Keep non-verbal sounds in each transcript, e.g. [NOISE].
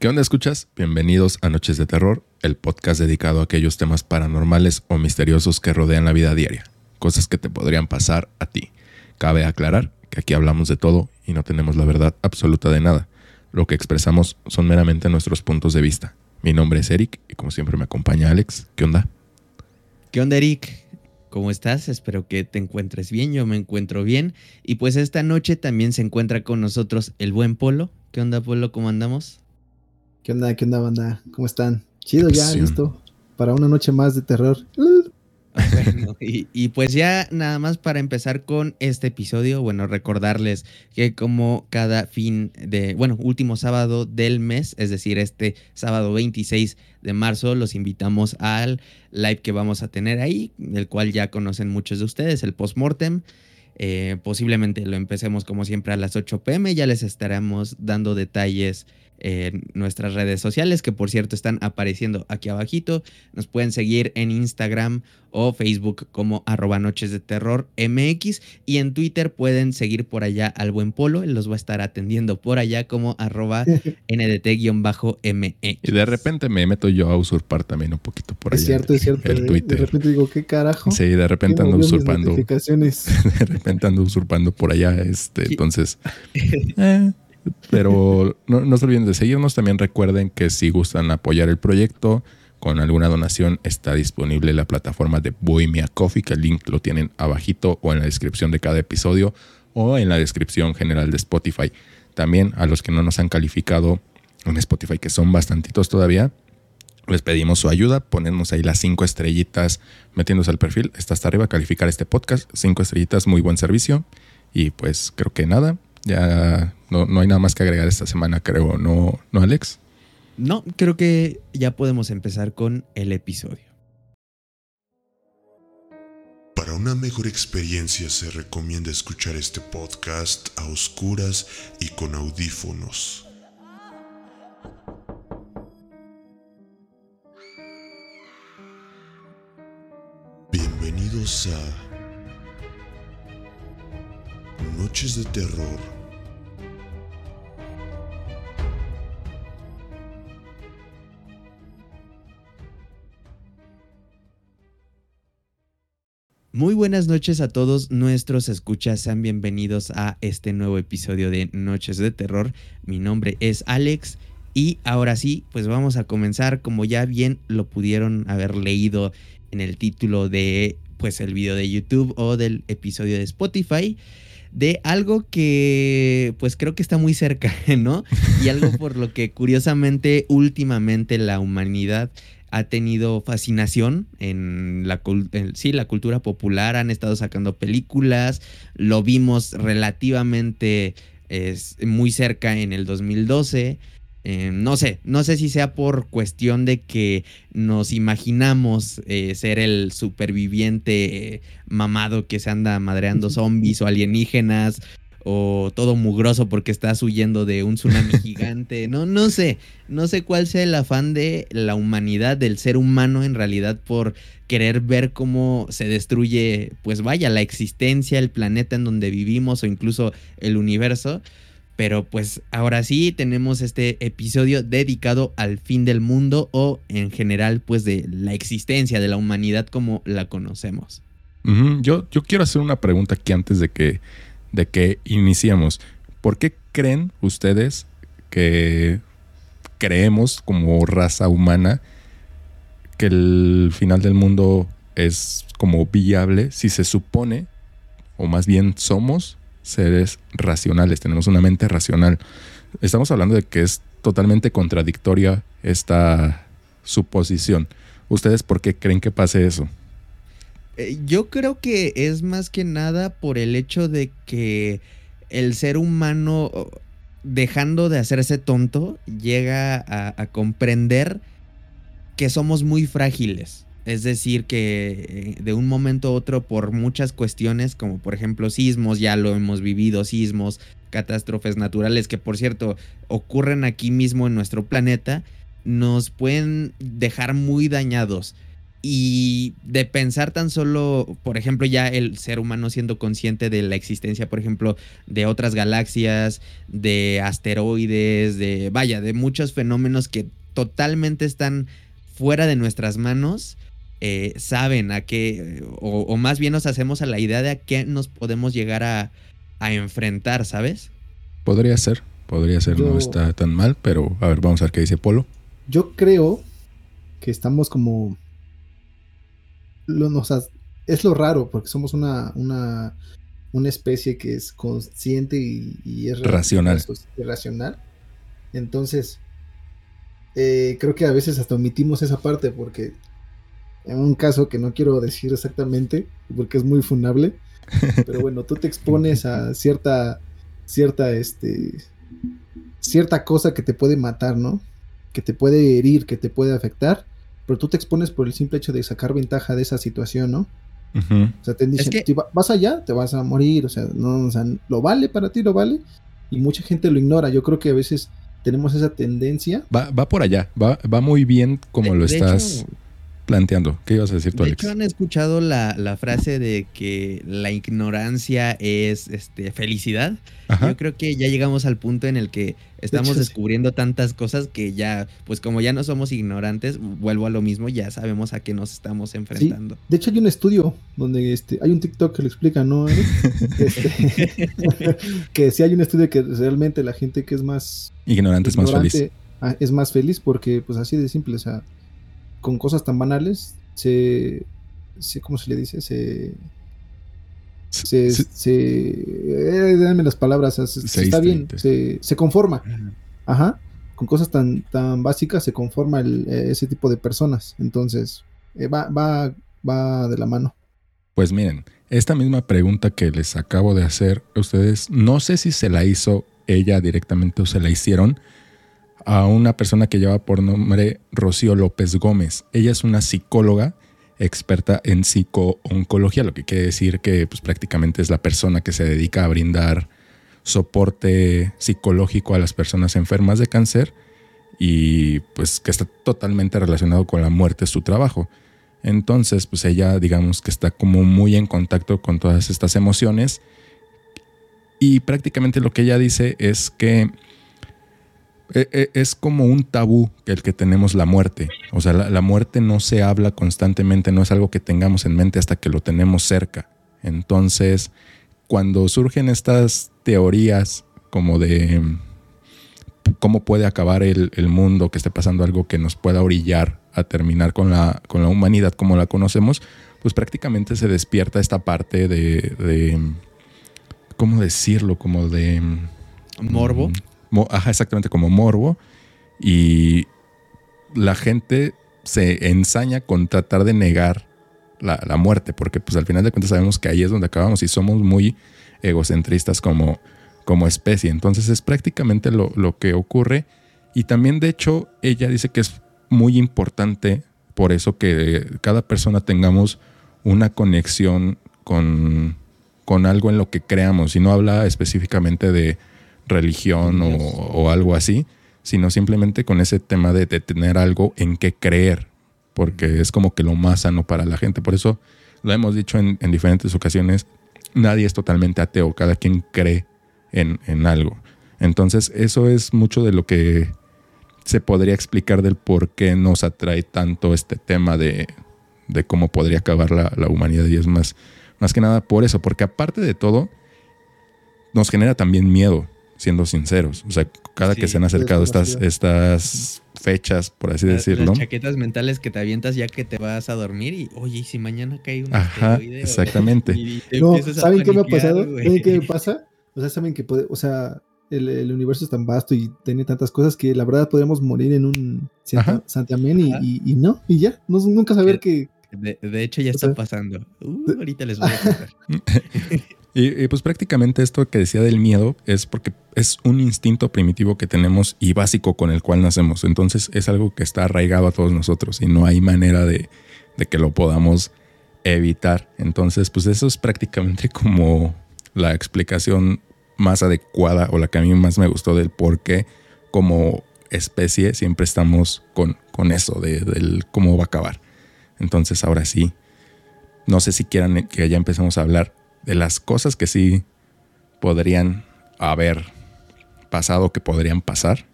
¿Qué onda escuchas? Bienvenidos a Noches de Terror, el podcast dedicado a aquellos temas paranormales o misteriosos que rodean la vida diaria, cosas que te podrían pasar a ti. Cabe aclarar que aquí hablamos de todo y no tenemos la verdad absoluta de nada. Lo que expresamos son meramente nuestros puntos de vista. Mi nombre es Eric y como siempre me acompaña Alex. ¿Qué onda? ¿Qué onda, Eric? ¿Cómo estás? Espero que te encuentres bien. Yo me encuentro bien. Y pues esta noche también se encuentra con nosotros el buen Polo. ¿Qué onda, Polo? ¿Cómo andamos? ¿Qué onda? ¿Qué onda, banda? ¿Cómo están? Chido ya, listo. Para una noche más de terror. Bueno, y, y, pues ya nada más para empezar con este episodio, bueno, recordarles que como cada fin de, bueno, último sábado del mes, es decir, este sábado 26 de marzo, los invitamos al live que vamos a tener ahí, el cual ya conocen muchos de ustedes, el postmortem. Eh, posiblemente lo empecemos como siempre a las 8 pm, ya les estaremos dando detalles en nuestras redes sociales, que por cierto están apareciendo aquí abajito. Nos pueden seguir en Instagram o Facebook como arroba noches de terror MX y en Twitter pueden seguir por allá al buen polo, él los va a estar atendiendo por allá como arroba [LAUGHS] NDT-MX. Y de repente me meto yo a usurpar también un poquito por allá. Es cierto, es cierto. El Twitter. De repente digo, ¿qué carajo? Sí, de repente ando usurpando. [LAUGHS] de repente ando usurpando por allá, este, entonces... [LAUGHS] Eh, pero no, no se olviden de seguirnos. También recuerden que si gustan apoyar el proyecto con alguna donación, está disponible la plataforma de Bohemia Coffee, que el link lo tienen abajito o en la descripción de cada episodio o en la descripción general de Spotify. También a los que no nos han calificado en Spotify, que son bastantitos todavía, les pedimos su ayuda, ponernos ahí las cinco estrellitas, metiéndose al perfil, está hasta arriba, calificar este podcast, cinco estrellitas, muy buen servicio. Y pues creo que nada, ya no, no hay nada más que agregar esta semana, creo, ¿no, ¿no, Alex? No, creo que ya podemos empezar con el episodio. Para una mejor experiencia se recomienda escuchar este podcast a oscuras y con audífonos. Bienvenidos a Noches de Terror. Muy buenas noches a todos nuestros escuchas, sean bienvenidos a este nuevo episodio de Noches de Terror. Mi nombre es Alex y ahora sí, pues vamos a comenzar como ya bien lo pudieron haber leído en el título de pues el video de YouTube o del episodio de Spotify de algo que pues creo que está muy cerca, [LAUGHS] ¿no? Y algo [LAUGHS] por lo que curiosamente últimamente la humanidad ha tenido fascinación en la, sí, la cultura popular, han estado sacando películas, lo vimos relativamente es, muy cerca en el 2012. Eh, no sé, no sé si sea por cuestión de que nos imaginamos eh, ser el superviviente eh, mamado que se anda madreando zombies o alienígenas o todo mugroso porque estás huyendo de un tsunami [LAUGHS] gigante. No, no sé, no sé cuál sea el afán de la humanidad, del ser humano en realidad por querer ver cómo se destruye, pues vaya, la existencia, el planeta en donde vivimos o incluso el universo. Pero pues ahora sí tenemos este episodio dedicado al fin del mundo o en general pues de la existencia de la humanidad como la conocemos. yo, yo quiero hacer una pregunta aquí antes de que, de que iniciemos. ¿Por qué creen ustedes que creemos como raza humana que el final del mundo es como viable si se supone, o más bien somos, seres racionales, tenemos una mente racional. Estamos hablando de que es totalmente contradictoria esta suposición. ¿Ustedes por qué creen que pase eso? Eh, yo creo que es más que nada por el hecho de que el ser humano, dejando de hacerse tonto, llega a, comprender que somos muy frágiles. Es decir, que eh, de un momento a otro, por muchas cuestiones, como por ejemplo sismos, ya lo hemos vivido, sismos, catástrofes naturales, que por cierto ocurren aquí mismo en nuestro planeta, nos pueden dejar muy dañados. Y de pensar tan solo, por ejemplo, ya el ser humano siendo consciente de la existencia, por ejemplo, de otras galaxias, de asteroides, de, vaya, de muchos fenómenos que totalmente están fuera de nuestras manos, eh, saben a qué, o, más bien nos hacemos a la idea de a qué nos podemos llegar a, enfrentar, ¿sabes? Podría ser, podría ser, no está tan mal, pero a ver, vamos a ver qué dice Polo. Yo creo que estamos como... Lo, es lo raro, porque somos una, una, una especie que es consciente y, es racional. racional. Entonces, eh, creo que a veces hasta omitimos esa parte porque en un caso que no quiero decir exactamente, porque es muy funable, [LAUGHS] pero bueno, tú te expones a cierta, cierta, este, cierta cosa que te puede matar, ¿no? Que te puede herir, que te puede afectar, pero tú te expones por el simple hecho de sacar ventaja de esa situación, ¿no? O sea, te dicen, vas allá, te vas a morir, o sea, no, o sea, lo vale para ti, lo vale, y mucha gente lo ignora. Yo creo que a veces tenemos esa tendencia. Va, va por allá, va, va muy bien como lo estás planteando. ¿Qué ibas a decir tú, de Hecho, han escuchado la, la, frase de que la ignorancia es este, felicidad. Yo creo que ya llegamos al punto en el que estamos descubriendo tantas cosas que ya, pues como ya no somos ignorantes, vuelvo a lo mismo, ya sabemos a qué nos estamos enfrentando. De hecho, hay un estudio donde este, hay un TikTok que lo explica, ¿no? [LAUGHS] Este, [LAUGHS] que si hay un estudio que realmente la gente que es más ignorante, es más feliz. Ah, es más feliz porque, pues así de simple, o sea, con cosas tan banales se, se ¿cómo se le dice? Se se, se, eh, las palabras, se, está bien, se, se conforma. Ajá. Con cosas tan, tan básicas se conforma el, eh, ese tipo de personas. Entonces, eh, va, va, va de la mano. Pues miren, esta misma pregunta que les acabo de hacer a ustedes, no sé si se la hizo ella directamente o se la hicieron, a una persona que lleva por nombre Rocío López Gómez. Ella es una psicóloga experta en psicooncología, lo que quiere decir que pues, prácticamente es la persona que se dedica a brindar soporte psicológico a las personas enfermas de cáncer y pues que está totalmente relacionado con la muerte su trabajo. Entonces, pues ella digamos que está como muy en contacto con todas estas emociones y prácticamente lo que ella dice es que es como un tabú el que tenemos la muerte. O sea, la, muerte no se habla constantemente, no es algo que tengamos en mente hasta que lo tenemos cerca. Entonces, cuando surgen estas teorías como de cómo puede acabar el, mundo, que esté pasando algo que nos pueda orillar a terminar con la, con la humanidad como la conocemos, pues prácticamente se despierta esta parte de, de ¿cómo decirlo? Como de... Morbo. Ajá, exactamente como morbo. Y la gente se ensaña con tratar de negar la, muerte, porque pues al final de cuentas sabemos que ahí es donde acabamos y somos muy egocentristas como, como especie. Entonces es prácticamente lo, lo que ocurre. Y también de hecho ella dice que es muy importante por eso que cada persona tengamos una conexión con, con algo en lo que creamos. Y no habla específicamente de religión o, algo así, sino simplemente con ese tema de, tener algo en qué creer, porque es como que lo más sano para la gente. Por eso lo hemos dicho en, diferentes ocasiones, nadie es totalmente ateo, cada quien cree en, algo. Entonces eso es mucho de lo que se podría explicar del por qué nos atrae tanto este tema de, cómo podría acabar la, la, humanidad y es más, más que nada por eso, porque aparte de todo, nos genera también miedo siendo sinceros. O sea, cada que se han acercado estas, estas fechas, por así decirlo. Las chaquetas mentales que te avientas ya que te vas a dormir y, oye, ¿y si mañana cae un Ajá, [LAUGHS] exactamente. no, ¿saben qué me ha pasado? ¿Saben qué me [LAUGHS] pasa? O sea, saben que puede, o sea, el, universo es tan vasto y tiene tantas cosas que la verdad podríamos morir en un santiamén y, y, no, y ya, no, nunca saber que... De, hecho ya está pasando. Uh, ahorita les voy a contar. [LAUGHS] Y, pues prácticamente esto que decía del miedo es porque es un instinto primitivo que tenemos y básico con el cual nacemos. Entonces es algo que está arraigado a todos nosotros y no hay manera de, de que lo podamos evitar. Entonces pues eso es prácticamente [LAUGHS] como la explicación más adecuada o la que a mí más me gustó del por qué como especie siempre estamos con, con eso de, del cómo va a acabar. Entonces ahora sí, no sé si quieran que ya empecemos a hablar de las cosas que sí podrían haber pasado, que podrían pasar.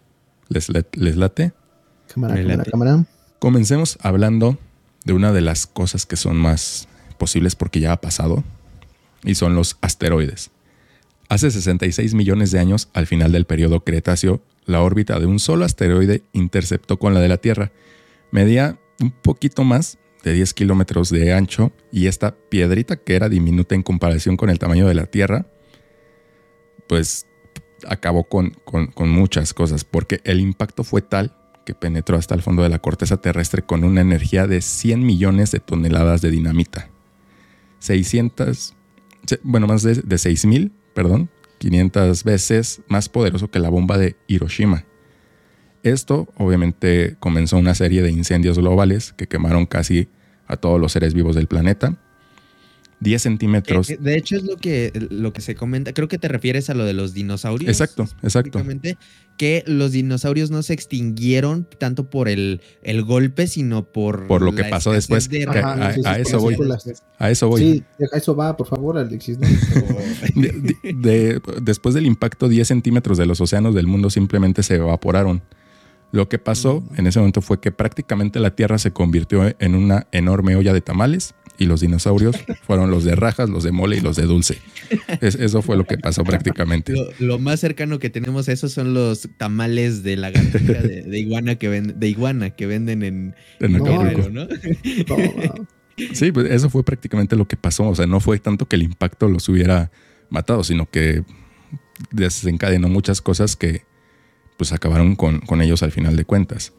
¿Les, les late? Cámara, cámara, cámara. Comencemos hablando de una de las cosas que son más posibles porque ya ha pasado y son los asteroides. Hace 66 millones de años, al final del periodo Cretáceo, la órbita de un solo asteroide interceptó con la de la Tierra. Medía un poquito más de 10 kilómetros de ancho y esta piedrita que era diminuta en comparación con el tamaño de la Tierra, pues acabó con, con, muchas cosas, porque el impacto fue tal que penetró hasta el fondo de la corteza terrestre con una energía de 100 millones de toneladas de dinamita. 600, bueno, más de, de 6.000, perdón, 500 veces más poderoso que la bomba de Hiroshima. Esto obviamente comenzó una serie de incendios globales que quemaron casi a todos los seres vivos del planeta 10 centímetros. de hecho, es lo que, lo que se comenta. Creo que te refieres a lo de los dinosaurios. Exacto, exacto. Que los dinosaurios no se extinguieron tanto por el, el golpe, sino por. Por lo que pasó después. a, eso voy. A eso voy. Sí, a eso va, por favor, Alexis. [LAUGHS] después del impacto, 10 centímetros de los océanos del mundo simplemente se evaporaron. Lo que pasó en ese momento fue que prácticamente la Tierra se convirtió en una enorme olla de tamales y los dinosaurios [LAUGHS] fueron los de rajas, los de mole y los de dulce. eso fue lo que pasó prácticamente. Lo, más cercano que tenemos a eso son los tamales de la de, de, iguana que de iguana que venden en, en ¿no? Sí, pues eso fue prácticamente lo que pasó. O sea, no fue tanto que el impacto los hubiera matado, sino que desencadenó muchas cosas que pues acabaron con, con ellos al final de cuentas.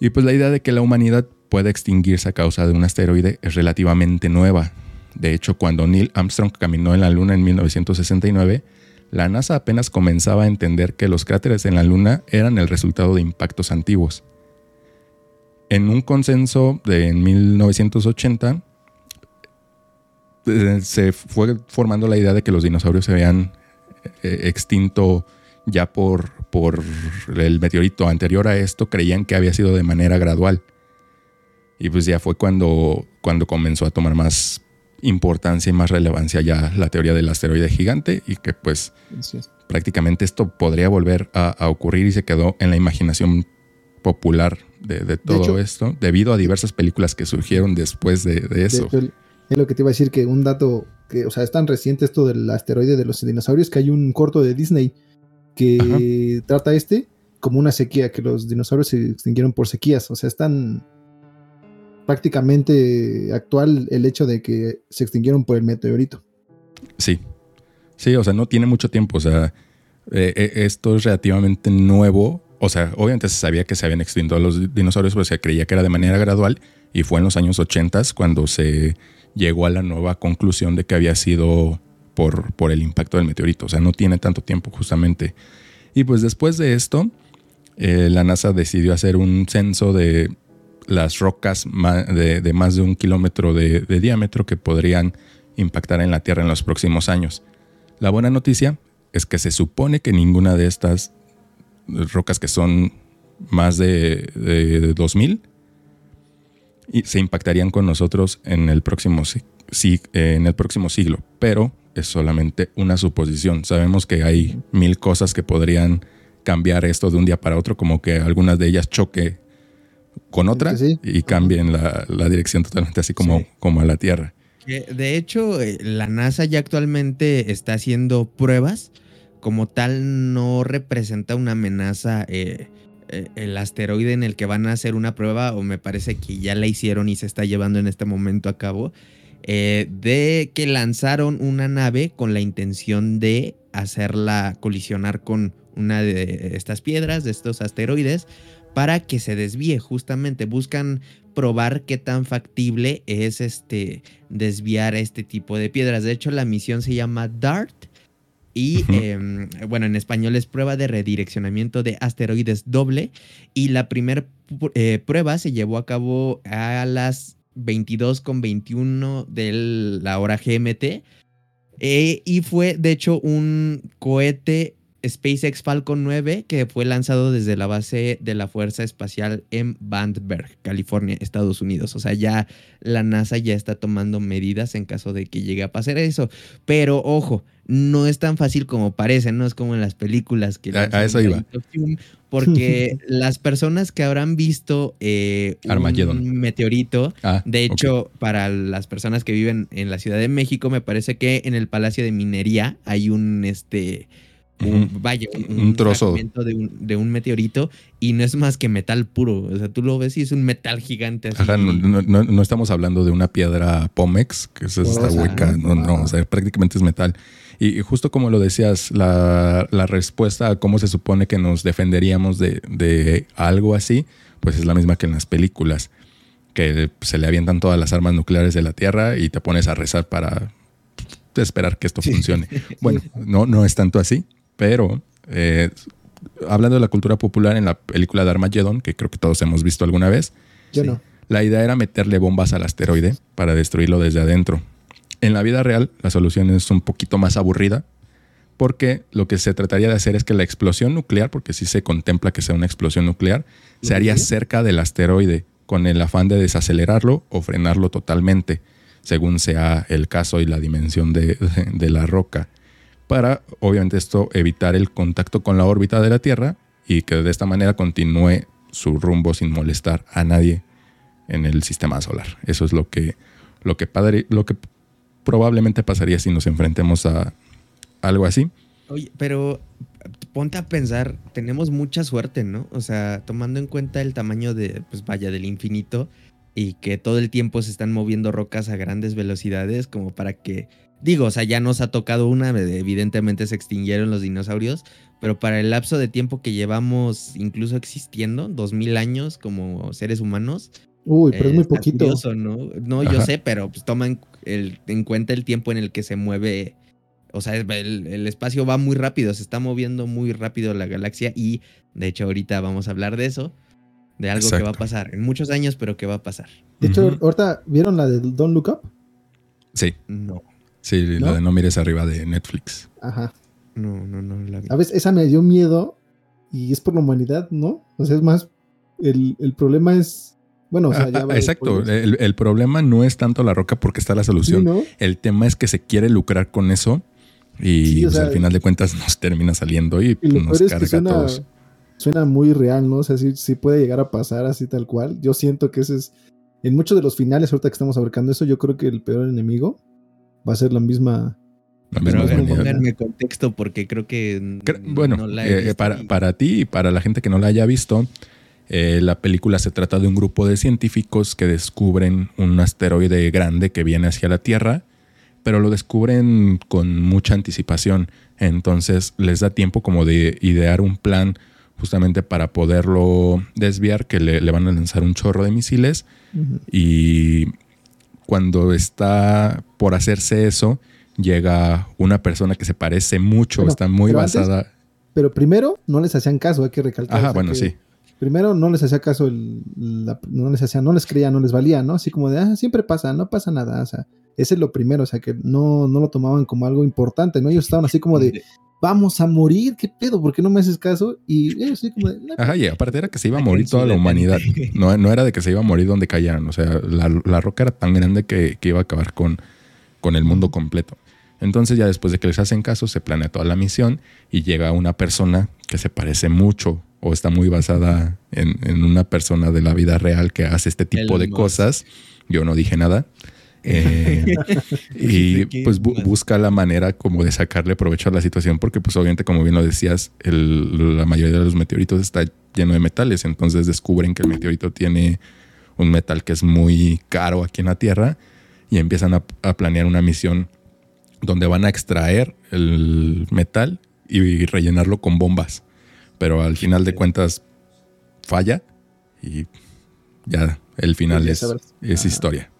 Y pues la idea de que la humanidad puede extinguirse a causa de un asteroide es relativamente nueva. De hecho, cuando Neil Armstrong caminó en la Luna en 1969, la NASA apenas comenzaba a entender que los cráteres en la Luna eran el resultado de impactos antiguos. En un consenso de 1980, eh, se fue formando la idea de que los dinosaurios se habían eh, extinto ya por, por el meteorito anterior a esto, creían que había sido de manera gradual. Y pues ya fue cuando, cuando comenzó a tomar más importancia y más relevancia ya la teoría del asteroide gigante y que pues prácticamente esto podría volver a, ocurrir y se quedó en la imaginación popular de, todo esto debido a diversas películas que surgieron después de, eso. es lo que te iba a decir que un dato que, o sea, es tan reciente esto del asteroide de los dinosaurios que hay un corto de Disney que trata este como una sequía, que los dinosaurios se extinguieron por sequías, o sea, es tan prácticamente actual el hecho de que se extinguieron por el meteorito. Sí, sí, o sea, no tiene mucho tiempo, o sea, eh, eh, esto es relativamente nuevo, o sea, obviamente se sabía que se habían extinto los dinosaurios, pero se creía que era de manera gradual y fue en los años 80 cuando se llegó a la nueva conclusión de que había sido por, el impacto del meteorito, o sea, no tiene tanto tiempo justamente. Y pues después de esto, eh, la NASA decidió hacer un censo de las rocas de, más de un kilómetro de, diámetro que podrían impactar en la Tierra en los próximos años. La buena noticia es que se supone que ninguna de estas rocas que son más de, de 2000 se impactarían con nosotros en el, próximo, en el próximo siglo, pero es solamente una suposición. Sabemos que hay mil cosas que podrían cambiar esto de un día para otro, como que algunas de ellas choque con otra y cambien la, dirección totalmente así como, como a la Tierra. De hecho, eh, la NASA ya actualmente está haciendo pruebas. Como tal, no representa una amenaza eh, eh, el asteroide en el que van a hacer una prueba, o me parece que ya la hicieron y se está llevando en este momento a cabo, de que lanzaron una nave con la intención de hacerla colisionar con una de estas piedras, de estos asteroides, para que se desvíe. Justamente buscan probar qué tan factible es este desviar este tipo de piedras. De hecho, la misión se llama DART y em, bueno, en español es prueba de redireccionamiento de asteroides doble. Y la primera eh, prueba se llevó a cabo a las 22.21 de la hora GMT. Eh, y fue, de hecho, un cohete SpaceX Falcon 9 que fue lanzado desde la base de la Fuerza Espacial en Vandenberg, California, Estados Unidos. O sea, ya la NASA ya está tomando medidas en caso de que llegue a pasar eso. Pero ojo, no es tan fácil como parece, no es como en las películas que... A, eso iba. Porque [LAUGHS] las personas que habrán visto eh, un meteorito, ah, de hecho, para las personas que viven en la Ciudad de México, me parece que en el Palacio de Minería hay un, este, un, vaya, un, trozo de un, de un, meteorito y no es más que metal puro. O sea, tú lo ves y es un metal gigante. Ajá, no, no, no, estamos hablando de una piedra Pomex, que es esta hueca. No, no, o sea, prácticamente es metal. Y, justo como lo decías, la, la, respuesta a cómo se supone que nos defenderíamos de, de algo así, pues es la misma que en las películas, que se le avientan todas las armas nucleares de la Tierra y te pones a rezar para esperar que esto funcione. [LAUGHS] Bueno, no, no es tanto así, pero eh, hablando de la cultura popular en la película de Armageddon, que creo que todos hemos visto alguna vez, Yo no. la idea era meterle bombas al asteroide para destruirlo desde adentro. En la vida real, la solución es un poquito más aburrida, porque lo que se trataría de hacer es que la explosión nuclear, porque sí se contempla que sea una explosión nuclear, se haría cerca del asteroide, con el afán de desacelerarlo o frenarlo totalmente, según sea el caso y la dimensión de [LAUGHS] la roca para, obviamente, esto evitar el contacto con la órbita de la Tierra y que de esta manera continúe su rumbo sin molestar a nadie en el sistema solar. Eso es lo que, lo que, lo que probablemente pasaría si nos enfrentemos a algo así. Oye, pero ponte a pensar, tenemos mucha suerte, ¿no? O sea, tomando en cuenta el tamaño de, pues vaya, del infinito y que todo el tiempo se están moviendo rocas a grandes velocidades como para que Digo, o sea, ya nos ha tocado una, evidentemente se extinguieron los dinosaurios, pero para el lapso de tiempo que llevamos incluso existiendo, dos mil años como seres humanos. Uy, pero es muy poquito. ¿no? No, yo sé, pero pues toma en, cuenta el tiempo en el que se mueve. O sea, el, espacio va muy rápido, se está moviendo muy rápido la galaxia y de hecho ahorita vamos a hablar de eso, de algo que va a pasar en muchos años, pero que va a pasar. De hecho, ahorita, ¿vieron la de Don't Look Up? Sí. No. Sí, la de No mires arriba de Netflix. Ajá. No, no, no la vi. A veces esa me dio miedo y es por la humanidad, ¿no? O sea, es más, el, problema es bueno, o sea, ya Exacto. El, problema no es tanto la roca porque está la solución. El tema es que se quiere lucrar con eso y pues, al final de cuentas nos termina saliendo y, pues, nos carga suena, a todos. Suena muy real, ¿no? O sea, sí, puede llegar a pasar así tal cual. Yo siento que ese es. En muchos de los finales, ahorita que estamos abarcando eso, yo creo que el peor enemigo va a ser la misma. Pero pónganme contexto porque creo que. bueno, eh, para, para, ti y para la gente que no la haya visto, eh, la película se trata de un grupo de científicos que descubren un asteroide grande que viene hacia la Tierra, pero lo descubren con mucha anticipación. Entonces les da tiempo como de idear un plan justamente para poderlo desviar, que le, van a lanzar un chorro de misiles y cuando está por hacerse eso, llega una persona que se parece mucho, está muy basada. pero primero no les hacían caso, hay que recalcar. Ajá, bueno, sí. Primero no les hacía caso, el, no les hacía, no les creía, no les valía, ¿no? Así como de, ah, siempre pasa, no pasa nada, o sea, ese es lo primero, o sea, que no, no lo tomaban como algo importante, ¿no? Ellos estaban así como de, vamos a morir, ¿qué pedo? ¿Por qué no me haces caso? Y yo así como Ajá, y aparte era que se iba a morir toda la humanidad. [LAUGHS] No, no era de que se iba a morir donde cayeran. O sea, la, roca era tan grande que, iba a acabar con, con el mundo completo. Entonces ya después de que les hacen caso, se planea toda la misión y llega una persona que se parece mucho o está muy basada en, una persona de la vida real que hace este tipo de cosas. Yo no dije nada. Eh, [LAUGHS] y pues busca la manera como de sacarle provecho a la situación porque pues obviamente como bien lo decías, la mayoría de los meteoritos está lleno de metales, entonces descubren que el meteorito tiene un metal que es muy caro aquí en la Tierra y empiezan a, planear una misión donde van a extraer el metal y rellenarlo con bombas. Pero al final de cuentas falla y ya el final es, es historia.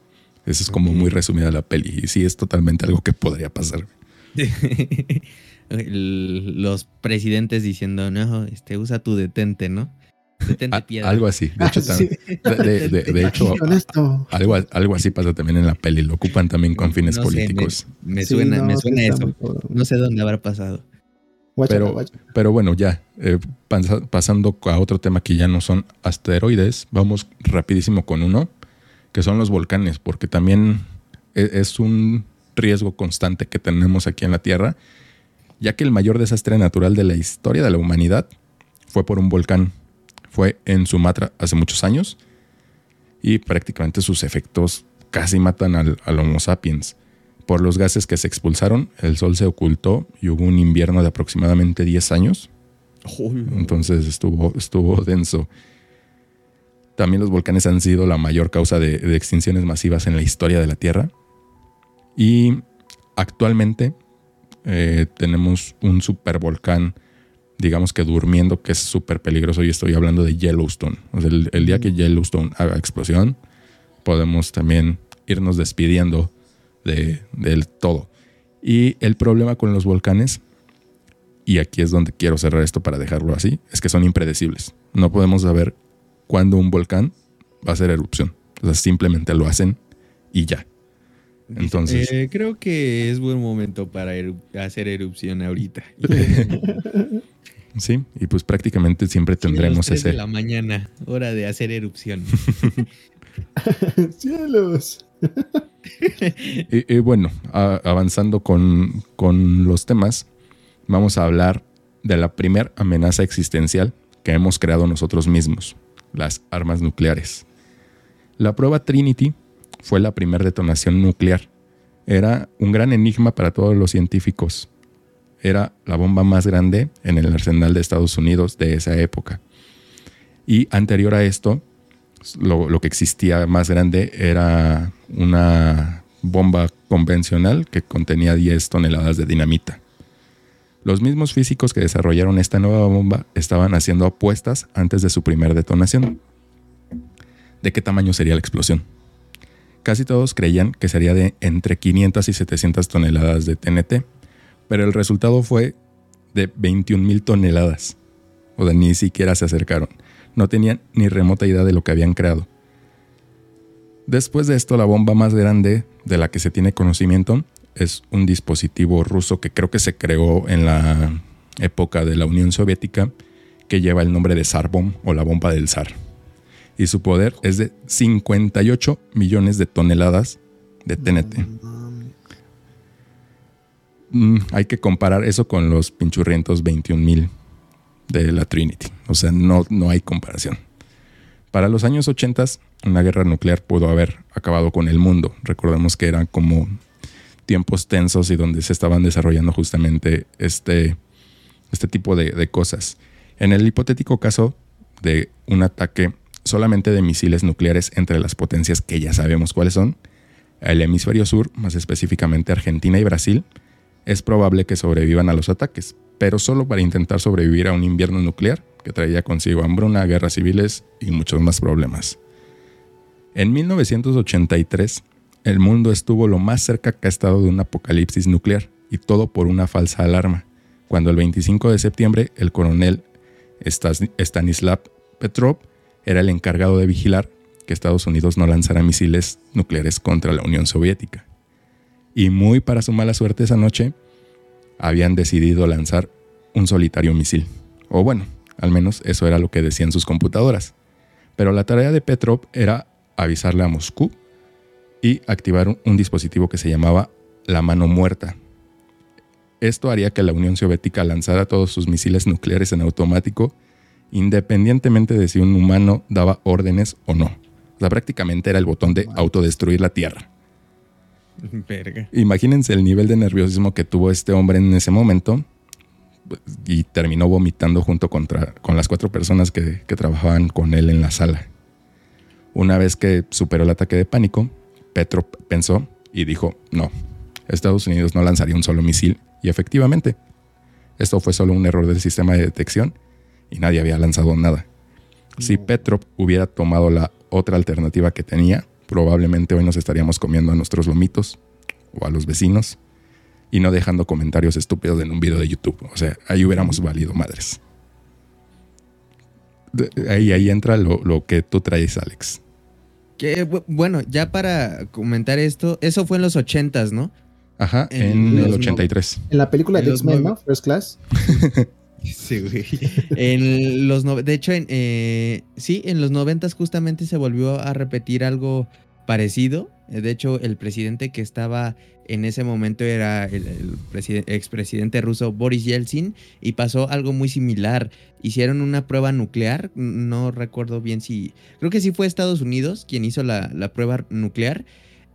Eso es como muy resumida la peli. Y sí, es totalmente algo que podría pasar. [LAUGHS] Los presidentes diciendo, no, este, usa tu detente, ¿no? Detente piedra. Algo así. De hecho, de, hecho algo, algo así pasa también en la peli. Lo ocupan también con fines políticos. me, suena, me suena eso. No sé dónde habrá pasado. Pero, pero bueno, ya, eh, pasando a otro tema que ya no son asteroides, vamos rapidísimo con uno, que son los volcanes, porque también e, es un riesgo constante que tenemos aquí en la Tierra, ya que el mayor desastre natural de la historia de la humanidad fue por un volcán. Fue en Sumatra hace muchos años y prácticamente sus efectos casi matan al, al Homo sapiens. Por los gases que se expulsaron, el sol se ocultó y hubo un invierno de aproximadamente 10 años. Entonces estuvo, estuvo denso. También los volcanes han sido la mayor causa de, extinciones masivas en la historia de la Tierra. Y actualmente eh, tenemos un supervolcán, digamos que durmiendo, que es súper peligroso. Y estoy hablando de Yellowstone. el, el, día que Yellowstone haga explosión, podemos también irnos despidiendo del todo. Y el problema con los volcanes, y aquí es donde quiero cerrar esto para dejarlo así, es que son impredecibles. No podemos saber cuándo un volcán va a hacer erupción. O sea, simplemente lo hacen y ya. Entonces. Eh, creo que es buen momento para hacer erupción ahorita. [LAUGHS] sí, y pues prácticamente siempre tendremos ese. De la mañana, hora de hacer erupción. [LAUGHS] Cielos. [LAUGHS] y, bueno, avanzando con, con los temas, vamos a hablar de la primera amenaza existencial que hemos creado nosotros mismos, las armas nucleares. La prueba Trinity fue la primera detonación nuclear. Era un gran enigma para todos los científicos. Era la bomba más grande en el arsenal de Estados Unidos de esa época. Y anterior a esto, lo, que existía más grande era una bomba convencional que contenía 10 toneladas de dinamita. Los mismos físicos que desarrollaron esta nueva bomba estaban haciendo apuestas antes de su primera detonación. ¿De qué tamaño sería la explosión? Casi todos creían que sería de entre 500 y 700 toneladas de TNT, pero el resultado fue de 21 mil toneladas. O de ni siquiera se acercaron no tenían ni remota idea de lo que habían creado. Después de esto, la bomba más grande de la que se tiene conocimiento es un dispositivo ruso que creo que se creó en la época de la Unión Soviética, que lleva el nombre de Zarbomb o la bomba del zar. Y su poder es de 58 millones de toneladas de TNT. Mm, hay que comparar eso con los pinchurrientos 21 mil de la Trinity. O sea, no, no hay comparación. Para los años 80, una guerra nuclear pudo haber acabado con el mundo. Recordemos que eran como tiempos tensos y donde se estaban desarrollando justamente este, este tipo de, de cosas. En el hipotético caso de un ataque solamente de misiles nucleares entre las potencias que ya sabemos cuáles son, el hemisferio sur, más específicamente Argentina y Brasil, es probable que sobrevivan a los ataques, pero solo para intentar sobrevivir a un invierno nuclear que traía consigo hambruna, guerras civiles y muchos más problemas. En 1983, el mundo estuvo lo más cerca que ha estado de un apocalipsis nuclear, y todo por una falsa alarma, cuando el 25 de septiembre el coronel Stanislav Petrov era el encargado de vigilar que Estados Unidos no lanzara misiles nucleares contra la Unión Soviética. Y muy para su mala suerte esa noche, habían decidido lanzar un solitario misil. O bueno, al menos eso era lo que decían sus computadoras. Pero la tarea de Petrov era avisarle a Moscú y activar un, dispositivo que se llamaba la mano muerta. Esto haría que la Unión Soviética lanzara todos sus misiles nucleares en automático, independientemente de si un humano daba órdenes o no. O sea, prácticamente era el botón de autodestruir la Tierra. [LAUGHS] Imagínense el nivel de nerviosismo que tuvo este hombre en ese momento y terminó vomitando junto contra, con las cuatro personas que, que trabajaban con él en la sala. Una vez que superó el ataque de pánico, Petro pensó y dijo, no, Estados Unidos no lanzaría un solo misil. Y efectivamente, esto fue solo un error del sistema de detección y nadie había lanzado nada. Si Petrov hubiera tomado la otra alternativa que tenía, probablemente hoy nos estaríamos comiendo a nuestros lomitos o a los vecinos y no dejando comentarios estúpidos en un video de YouTube. O sea, ahí hubiéramos valido madres. Ahí, ahí entra lo, que tú traes, Alex. Que, bueno, ya para comentar esto, eso fue en los ochentas, ¿no? Ajá, en, el 83. En la película de X-Men, ¿no? First Class. [LAUGHS] sí, güey. En los de hecho, en, eh, sí, en los noventas justamente se volvió a repetir algo parecido. De hecho, el presidente que estaba en ese momento era el, expresidente ruso Boris Yeltsin y pasó algo muy similar. Hicieron una prueba nuclear, no recuerdo bien si, creo que sí fue Estados Unidos quien hizo la, prueba nuclear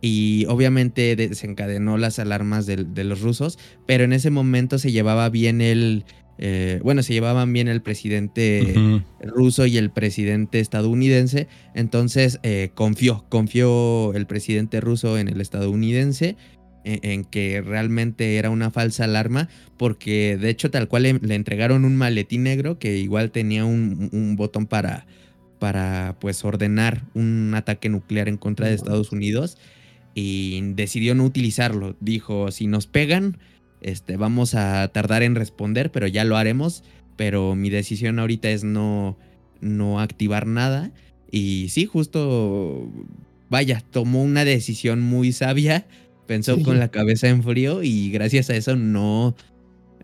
y obviamente desencadenó las alarmas de, los rusos, pero en ese momento se llevaba bien el, eh, bueno, se llevaban bien el presidente ruso y el presidente estadounidense, entonces eh, confió, confió el presidente ruso en el estadounidense en, que realmente era una falsa alarma, porque de hecho tal cual le, entregaron un maletín negro que igual tenía un, botón para, para pues ordenar un ataque nuclear en contra de Estados Unidos y decidió no utilizarlo. Dijo, si nos pegan, este, vamos a tardar en responder, pero ya lo haremos. Pero mi decisión ahorita es no, no activar nada. Y sí, justo, vaya, tomó una decisión muy sabia Pensó con la cabeza en frío y gracias a eso no,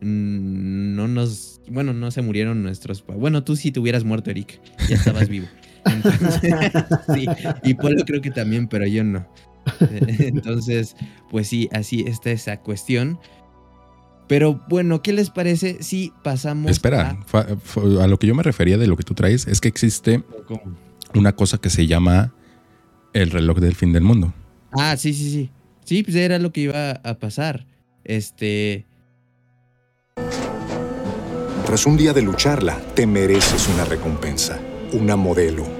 no nos, bueno, no se murieron nuestros. Bueno, tú sí te hubieras muerto, Eric, ya estabas vivo. [LAUGHS] sí, y Polo creo que también, pero yo no. [LAUGHS] Entonces, pues sí, así está esa cuestión. Pero bueno, ¿qué les parece si pasamos Espera, a... a... lo que yo me refería de lo que tú traes es que existe una cosa que se llama el reloj del fin del mundo. Ah, sí, sí, sí. Sí, pues era lo que iba a pasar. Este. Tras un día de lucharla, te mereces una recompensa. Una modelo.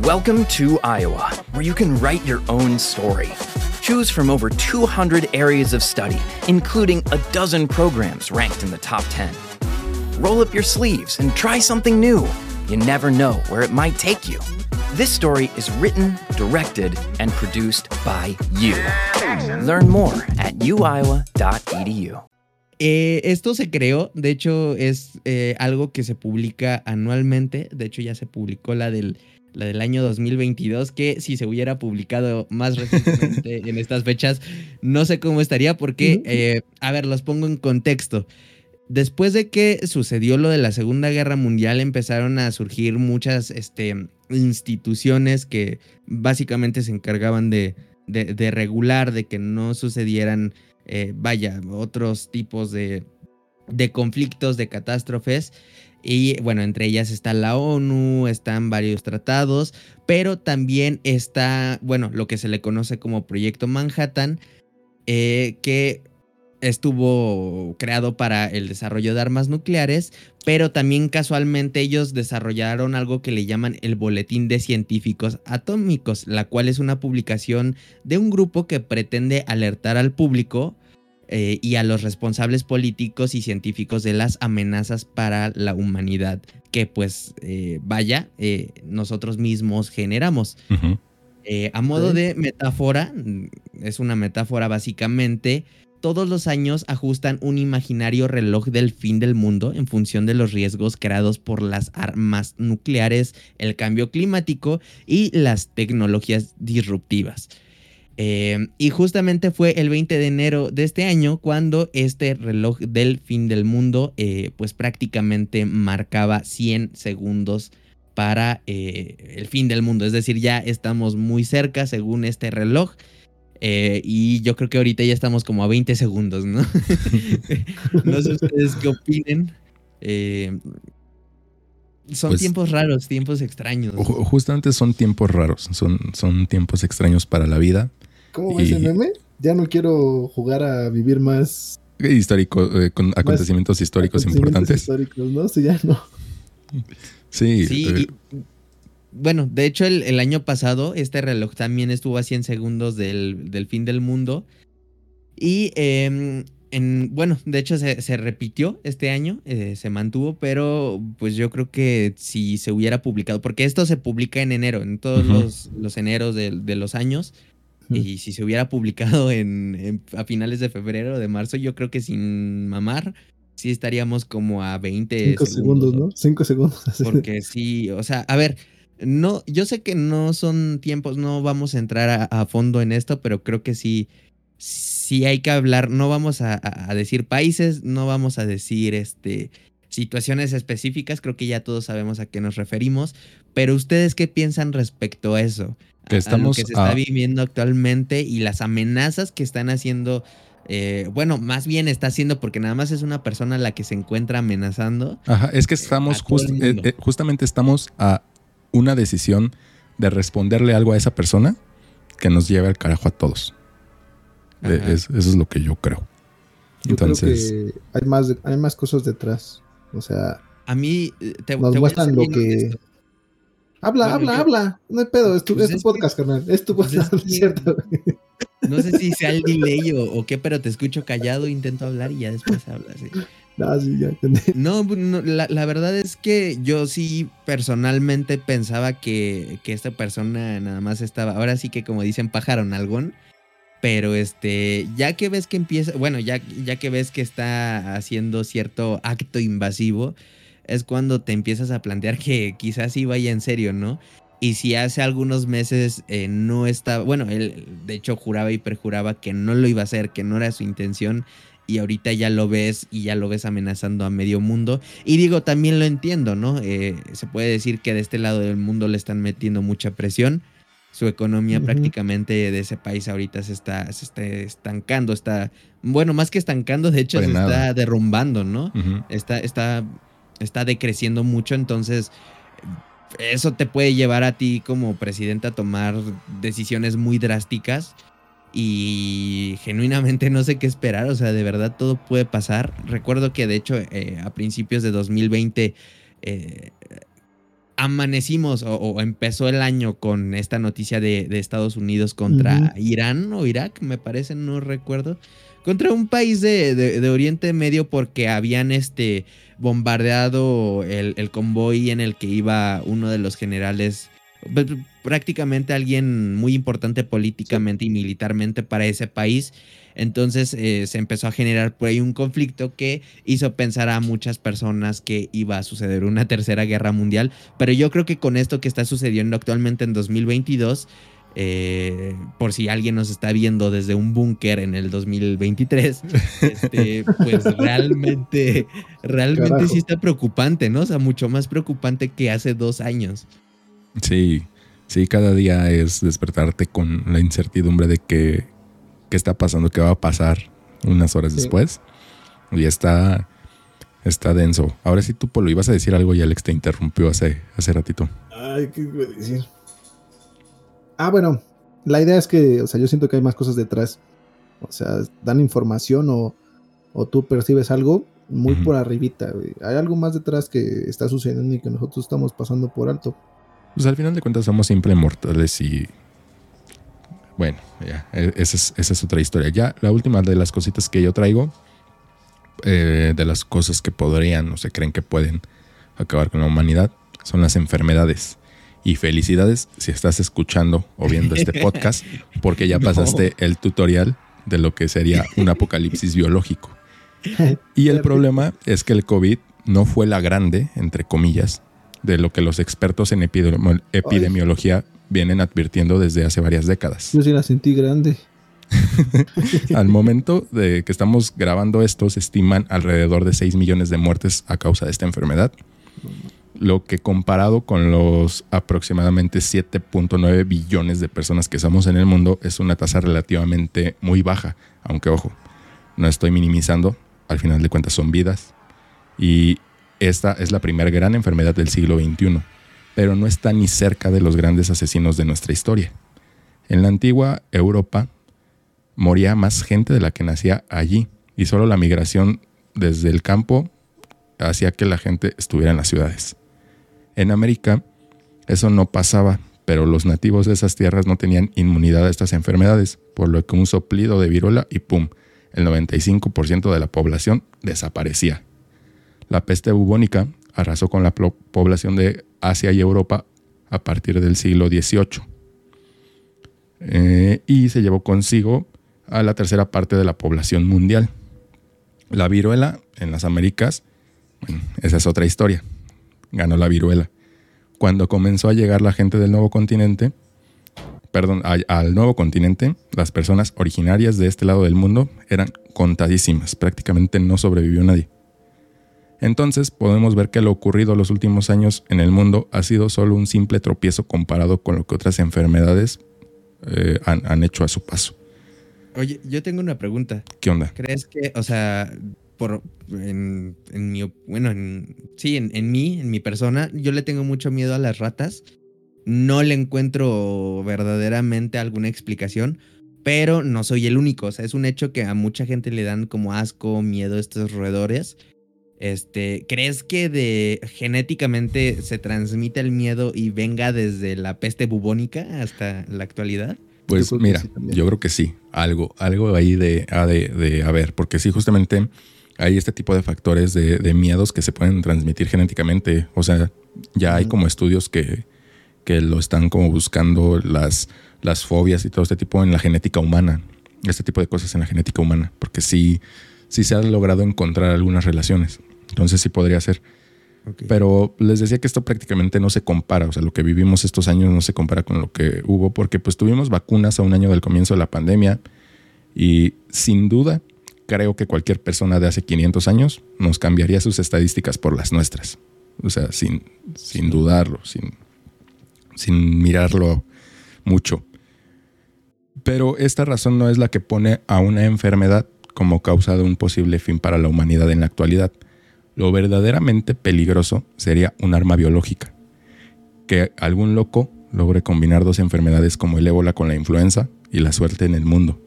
Welcome to Iowa, where you can write your own story. Choose from over 200 areas of study, including a dozen programs ranked in the top 10. Roll up your sleeves and try something new. You never know where it might take you. This story is written, directed, and produced by you. Learn more at uiowa.edu. Eh, esto se creó, de hecho es eh, algo que se publica anualmente, de hecho ya se publicó la del, la del año 2022, que si se hubiera publicado más recientemente [LAUGHS] en estas fechas, no sé cómo estaría porque, eh, a ver, los pongo en contexto. Después de que sucedió lo de la Segunda Guerra Mundial, empezaron a surgir muchas este, instituciones que básicamente se encargaban de, regular, de que no sucedieran, eh, vaya, otros tipos de, de conflictos, de catástrofes. Y bueno, entre ellas está la ONU, están varios tratados, pero también está, bueno, lo que se le conoce como Proyecto Manhattan, eh, que estuvo creado para el desarrollo de armas nucleares, pero también casualmente ellos desarrollaron algo que le llaman el Boletín de Científicos Atómicos, la cual es una publicación de un grupo que pretende alertar al público eh, y a los responsables políticos y científicos de las amenazas para la humanidad que pues eh, vaya, eh, nosotros mismos generamos. a modo de metáfora, es una metáfora básicamente todos los años ajustan un imaginario reloj del fin del mundo en función de los riesgos creados por las armas nucleares, el cambio climático y las tecnologías disruptivas. Eh, y justamente fue el 20 de enero de este año cuando este reloj del fin del mundo eh, pues prácticamente marcaba 100 segundos para eh, el fin del mundo. Es decir, ya estamos muy cerca según este reloj. Y yo creo que ahorita ya estamos como a 20 segundos, ¿no? [LAUGHS] no sé ustedes qué opinen. Eh, son pues tiempos raros, tiempos extraños. Justamente son tiempos raros, son, son tiempos extraños para la vida. ¿Cómo ves el meme? Ya no quiero jugar a vivir más histórico, eh, con acontecimientos históricos importantes. Históricos, ¿no? Sí, ya no. Sí. sí eh, bueno, de hecho, el, año pasado este reloj también estuvo a 100 segundos del, fin del mundo. Y em, en, bueno, de hecho se, repitió este año, eh, se mantuvo, pero pues yo creo que si se hubiera publicado, porque esto se publica en enero, en todos los, los, eneros de, los años, y si se hubiera publicado en, a finales de febrero o de marzo, yo creo que sin mamar, sí estaríamos como a 20 Cinco segundos, ¿no? Cinco segundos. [LAUGHS] Porque sí, o sea, a ver, no, yo sé que no son tiempos, no vamos a entrar a, fondo en esto, pero creo que sí, sí hay que hablar, no vamos a, decir países, no vamos a decir este situaciones específicas, creo que ya todos sabemos a qué nos referimos, pero ustedes qué piensan respecto a eso, que estamos a lo que se está viviendo actualmente y las amenazas que están haciendo eh, bueno, más bien está haciendo porque nada más es una persona la que se encuentra amenazando. Ajá, es que estamos eh, eh, justamente estamos a una decisión de responderle algo a esa persona que nos lleve al carajo a todos. Eso es lo que yo creo. Entonces, creo que hay más, hay más cosas detrás. O sea, a mí te, nos muestran lo que. Habla, habla, habla. No hay pedo. Es tu, pues podcast, carnal. Es tu pues podcast, [LAUGHS] cierto. No sé si sea el delay o, qué, pero te escucho callado, intento hablar y ya después hablas. No, la, verdad es que yo sí personalmente pensaba que, esta persona nada más estaba, ahora sí que como dicen, pájaro nalgón. Pero este, ya que ves que empieza, bueno, ya, ya que ves que está haciendo cierto acto invasivo, es cuando te empiezas a plantear que quizás sí vaya en serio, ¿no? Y si hace algunos meses eh, no estaba, bueno, él de hecho juraba y perjuraba que no lo iba a hacer, que no era su intención, y ahorita ya lo ves y ya lo ves amenazando a medio mundo. Y digo, también lo entiendo, ¿no? Eh, se puede decir que de este lado del mundo le están metiendo mucha presión. Su economía prácticamente de ese país ahorita se está, se está estancando, está, bueno, más que estancando, de hecho se está derrumbando, ¿no? está, está, está decreciendo mucho, entonces eso te puede llevar a ti como presidente a tomar decisiones muy drásticas y genuinamente no sé qué esperar, o sea, de verdad todo puede pasar. Recuerdo que de hecho eh, a principios de 2020 eh, amanecimos o, empezó el año con esta noticia de, Estados Unidos contra Irán o Irak, me parece, no recuerdo, contra un país de, Oriente Medio porque habían este bombardeado el, el, convoy en el que iba uno de los generales, prácticamente alguien muy importante políticamente y militarmente para ese país. Entonces eh, se empezó a generar por ahí un conflicto que hizo pensar a muchas personas que iba a suceder una tercera guerra mundial. Pero yo creo que con esto que está sucediendo actualmente en 2022, eh, por si alguien nos está viendo desde un búnker en el 2023, [LAUGHS] este, pues realmente, realmente sí está preocupante, ¿no? O sea, mucho más preocupante que hace dos años. Sí, sí, cada día es despertarte con la incertidumbre de que, qué está pasando, qué va a pasar unas horas después. Y está, está denso. Ahora sí, tú, Polo, ibas a decir algo y Alex te interrumpió hace, hace ratito. Ay, ¿qué iba a decir? Ah, bueno, la idea es que, o sea, yo siento que hay más cosas detrás. O sea, dan información o, o tú percibes algo muy por arribita. Hay algo más detrás que está sucediendo y que nosotros estamos pasando por alto. Pues al final de cuentas somos siempre mortales y... Bueno, ya, e, esa es, otra historia. Ya la última de las cositas que yo traigo, eh, de las cosas que podrían o se creen que pueden acabar con la humanidad, son las enfermedades. Y felicidades si estás escuchando o viendo este podcast, porque ya [LAUGHS] pasaste el tutorial de lo que sería un apocalipsis biológico. [LAUGHS] Y el problema es que el COVID no fue la grande, entre comillas, de lo que los expertos en epidemiología vienen advirtiendo desde hace varias décadas. Yo sí la sentí grande. [LAUGHS] Al momento de que estamos grabando esto, se estiman alrededor de 6 millones de muertes a causa de esta enfermedad lo que comparado con los aproximadamente 7.9 billones de personas que somos en el mundo es una tasa relativamente muy baja, aunque ojo, no estoy minimizando, al final de cuentas son vidas y esta es la primera gran enfermedad del siglo XXI, pero no está ni cerca de los grandes asesinos de nuestra historia. En la antigua Europa moría más gente de la que nacía allí, y solo la migración desde el campo hacía que la gente estuviera en las ciudades. En América eso no pasaba, pero los nativos de esas tierras no tenían inmunidad a estas enfermedades, por lo que un soplido de viruela y ¡pum! El 95% de la población desaparecía. La peste bubónica arrasó con la población de Asia y Europa a partir del siglo XVIII eh, y se llevó consigo a la tercera parte de la población mundial. La viruela en las Américas, esa es otra historia. Ganó la viruela. Cuando comenzó a llegar la gente del nuevo continente, perdón, al nuevo continente, las personas originarias de este lado del mundo eran contadísimas. Prácticamente no sobrevivió nadie. Entonces podemos ver que lo ocurrido los últimos años en el mundo ha sido solo un simple tropiezo comparado con lo que otras enfermedades eh, han, hecho a su paso. Oye, yo tengo una pregunta. ¿Qué onda? ¿Crees que, o sea, por en, mi, bueno, en, sí, en, en mí, en mi persona, yo le tengo mucho miedo a las ratas. No le encuentro verdaderamente alguna explicación, pero no soy el único. O sea, es un hecho que a mucha gente le dan como asco, miedo estos roedores. Este, ¿crees que de genéticamente se transmite el miedo y venga desde la peste bubónica hasta la actualidad? Pues mira, yo creo que sí, algo, algo ahí de, de, de haber, porque sí, justamente hay este tipo de factores de, miedos que se pueden transmitir genéticamente. O sea, ya hay como estudios que, que lo están como buscando las, las fobias y todo este tipo en la genética humana, este tipo de cosas en la genética humana, porque sí, sí se ha logrado encontrar algunas relaciones. Entonces sí podría ser. Pero les decía que esto prácticamente no se compara, o sea, lo que vivimos estos años no se compara con lo que hubo, porque pues tuvimos vacunas a un año del comienzo de la pandemia y sin duda creo que cualquier persona de hace 500 años nos cambiaría sus estadísticas por las nuestras, o sea, sin, sin dudarlo, sin, sin mirarlo mucho. Pero esta razón no es la que pone a una enfermedad como causa de un posible fin para la humanidad en la actualidad. Lo verdaderamente peligroso sería un arma biológica. Que algún loco logre combinar dos enfermedades como el ébola con la influenza y la suerte en el mundo.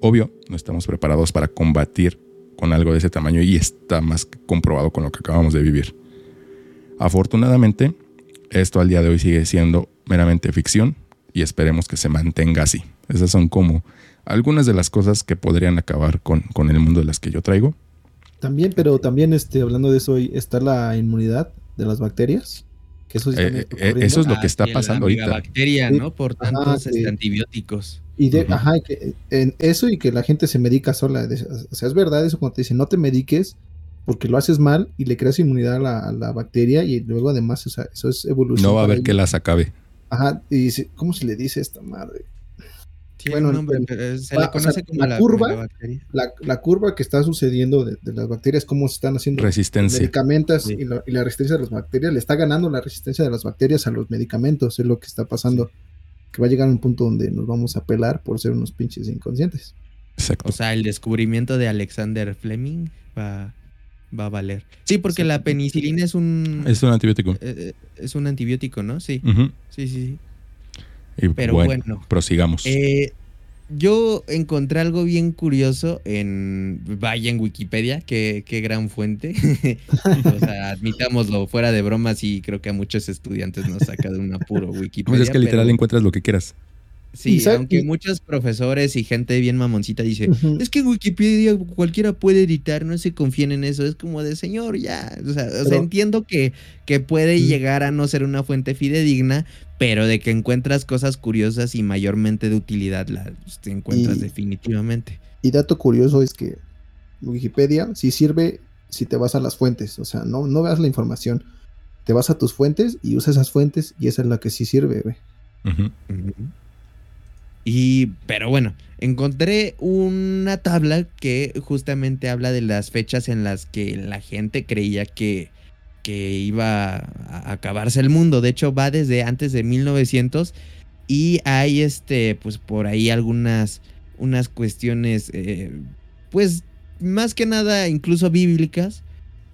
Obvio, no estamos preparados para combatir con algo de ese tamaño y está más comprobado con lo que acabamos de vivir. Afortunadamente, esto al día de hoy sigue siendo meramente ficción y esperemos que se mantenga así. Esas son como algunas de las cosas que podrían acabar con, con el mundo de las que yo traigo. También, pero también este, hablando de eso, está la inmunidad de las bacterias. Que eso, eh, eh, eso es lo que está pasando ahorita. bacteria, ¿no? Por tantos este, antibióticos. Y de, ajá, que, en eso y que la gente se medica sola. O sea, es verdad eso cuando te dicen no te mediques porque lo haces mal y le creas inmunidad a la, bacteria y luego además, o sea, eso es evolución. No va a haber que las acabe. Ajá, y dice, ¿cómo se le dice esta madre? Bueno, se le conoce como la, curva, la, curva que está sucediendo de, las bacterias, cómo se están haciendo resistencia. medicamentos y, la, resistencia de las bacterias, le está ganando la resistencia de las bacterias a los medicamentos, es lo que está pasando, que va a llegar a un punto donde nos vamos a pelar por ser unos pinches inconscientes. Exacto. O sea, el descubrimiento de Alexander Fleming va, va a valer. Sí, porque la penicilina es un... Es un antibiótico. Eh, eh, es un antibiótico, ¿no? Sí. Sí, sí, sí. Pero bueno, prosigamos. Eh, yo encontré algo bien curioso en, vaya en Wikipedia, qué, qué gran fuente. [LAUGHS] o sea, admitámoslo fuera de bromas y creo que a muchos estudiantes nos saca de un apuro [LAUGHS] Wikipedia. Pues es que literal encuentras lo que quieras. Sí, aunque muchos profesores y gente bien mamoncita dice, es que en Wikipedia cualquiera puede editar, no se confíen en eso, es como de señor, ya, o sea, entiendo que, que puede llegar a no ser una fuente fidedigna, pero de que encuentras cosas curiosas y mayormente de utilidad las te encuentras definitivamente. Y dato curioso es que Wikipedia sí sirve si te vas a las fuentes, o sea, no, no veas la información, te vas a tus fuentes y usas esas fuentes y esa es la que sí sirve, güey. Y, pero bueno, encontré una tabla que justamente habla de las fechas en las que la gente creía que, que iba a acabarse el mundo. De hecho, va desde antes de 1900 y hay, este, pues por ahí algunas unas cuestiones, eh, pues más que nada incluso bíblicas,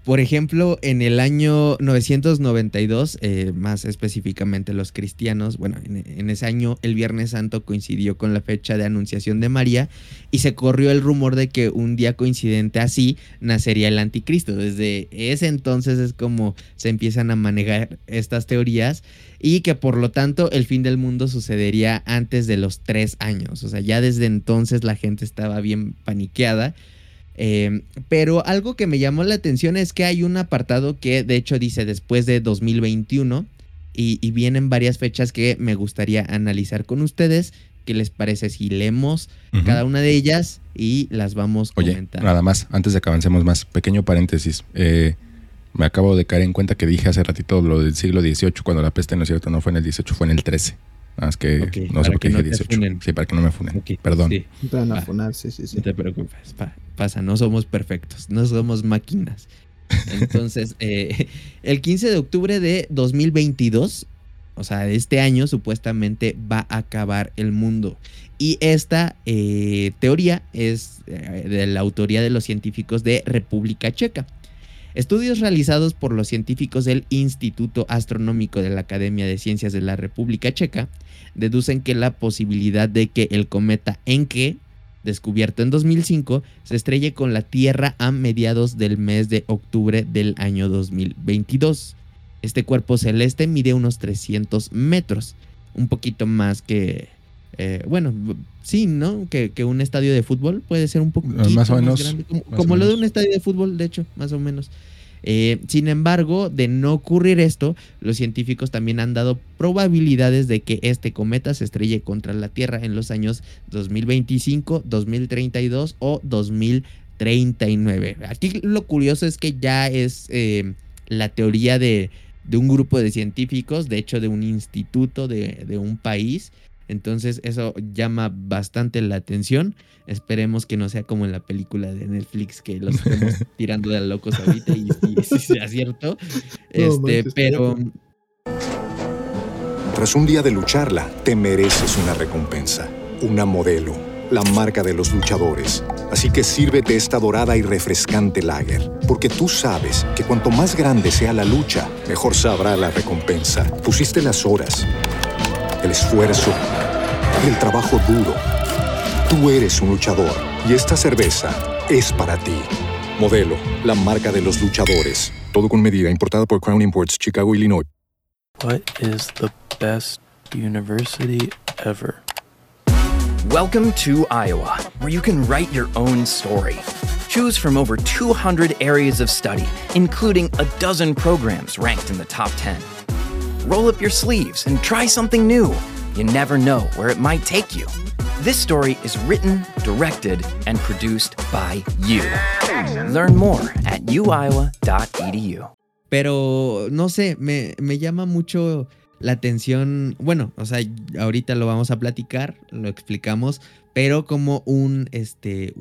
por ejemplo, en el año 992, eh, más específicamente los cristianos, bueno, en, ese año el Viernes Santo coincidió con la fecha de anunciación de María y se corrió el rumor de que un día coincidente así nacería el anticristo. Desde ese entonces es como se empiezan a manejar estas teorías y que por lo tanto el fin del mundo sucedería antes de los tres años. O sea, ya desde entonces la gente estaba bien paniqueada. Em, pero algo que me llamó la atención es que hay un apartado que de hecho dice después de 2021 y, vienen varias fechas que me gustaría analizar con ustedes. ¿Qué les parece si leemos cada una de ellas y las vamos Oye, comentando? Nada más, antes de que avancemos más, pequeño paréntesis. Eh, me acabo de caer en cuenta que dije hace ratito lo del siglo XVIII, cuando la peste no es cierto, no fue en el XVIII, fue en el XIII. Más que no sé por qué dije 18. Sí, para que no me funen. Perdón. Sí. sí, sí, sí. No te preocupes. pasa, no somos perfectos, no somos máquinas. [LAUGHS] Entonces, eh, el 15 de octubre de 2022, o sea, de este año, supuestamente va a acabar el mundo. Y esta eh, teoría es eh, de la autoría de los científicos de República Checa. Estudios realizados por los científicos del Instituto Astronómico de la Academia de Ciencias de la República Checa deducen que la posibilidad de que el cometa Encke, descubierto en 2005, se estrelle con la Tierra a mediados del mes de octubre del año 2022. Este cuerpo celeste mide unos 300 metros, un poquito más que eh, bueno, sí, ¿no? Que, un estadio de fútbol puede ser un poco más, o menos, grande, como, lo de un estadio de fútbol, de hecho, más o menos. Eh, sin embargo, de no ocurrir esto, los científicos también han dado probabilidades de que este cometa se estrelle contra la Tierra en los años 2025, 2032 o 2039. Aquí lo curioso es que ya es eh, la teoría de, un grupo de científicos, de hecho de un instituto de, de un país, entonces eso llama bastante la atención. Esperemos que no sea como en la película de Netflix que los estemos [LAUGHS] tirando de locos ahorita y, si [LAUGHS] sea cierto. Este, pero... Tras un día de lucharla, te mereces una recompensa, una modelo, la marca de los luchadores. Así que sírvete esta dorada y refrescante lager, porque tú sabes que cuanto más grande sea la lucha, mejor sabrá la recompensa. Pusiste las horas el esfuerzo, el trabajo duro. Tú eres un luchador y esta cerveza es para ti. Modelo, la marca de los luchadores. Todo con medida, importada por Crown Imports, Chicago, Illinois. What is the best university ever? Welcome to Iowa, where you can write your own story. Choose from over 200 areas of study, including a dozen programs ranked in the top 10 roll up your sleeves, and try something new. You never know where it might take you. This story is written, directed, and produced by you. Learn more at uiowa.edu. Pero no sé, me, me llama mucho la atención. Bueno, o sea, ahorita lo vamos a platicar, lo explicamos, pero como un, este,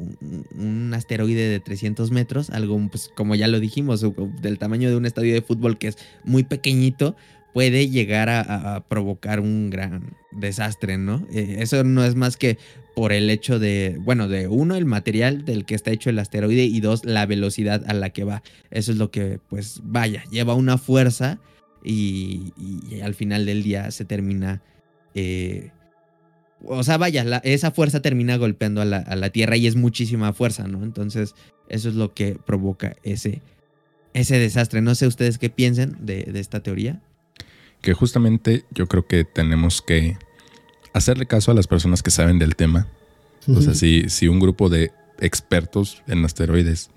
un, asteroide de 300 metros, algo, pues, como ya lo dijimos, del tamaño de un estadio de fútbol que es muy pequeñito, puede llegar a, provocar un gran desastre, ¿no? Eh, eso no es más que por el hecho de, bueno, de uno, el material del que está hecho el asteroide y dos, la velocidad a la que va. Eso es lo que, pues, vaya, lleva una fuerza y, al final del día se termina... Eh, o sea, vaya, esa fuerza termina golpeando a la, Tierra y es muchísima fuerza, ¿no? Entonces, eso es lo que provoca ese, ese desastre. No sé ustedes qué piensen de esta teoría que justamente yo creo que tenemos que hacerle caso a las personas que saben del tema. O sea, si, si un grupo de expertos en asteroides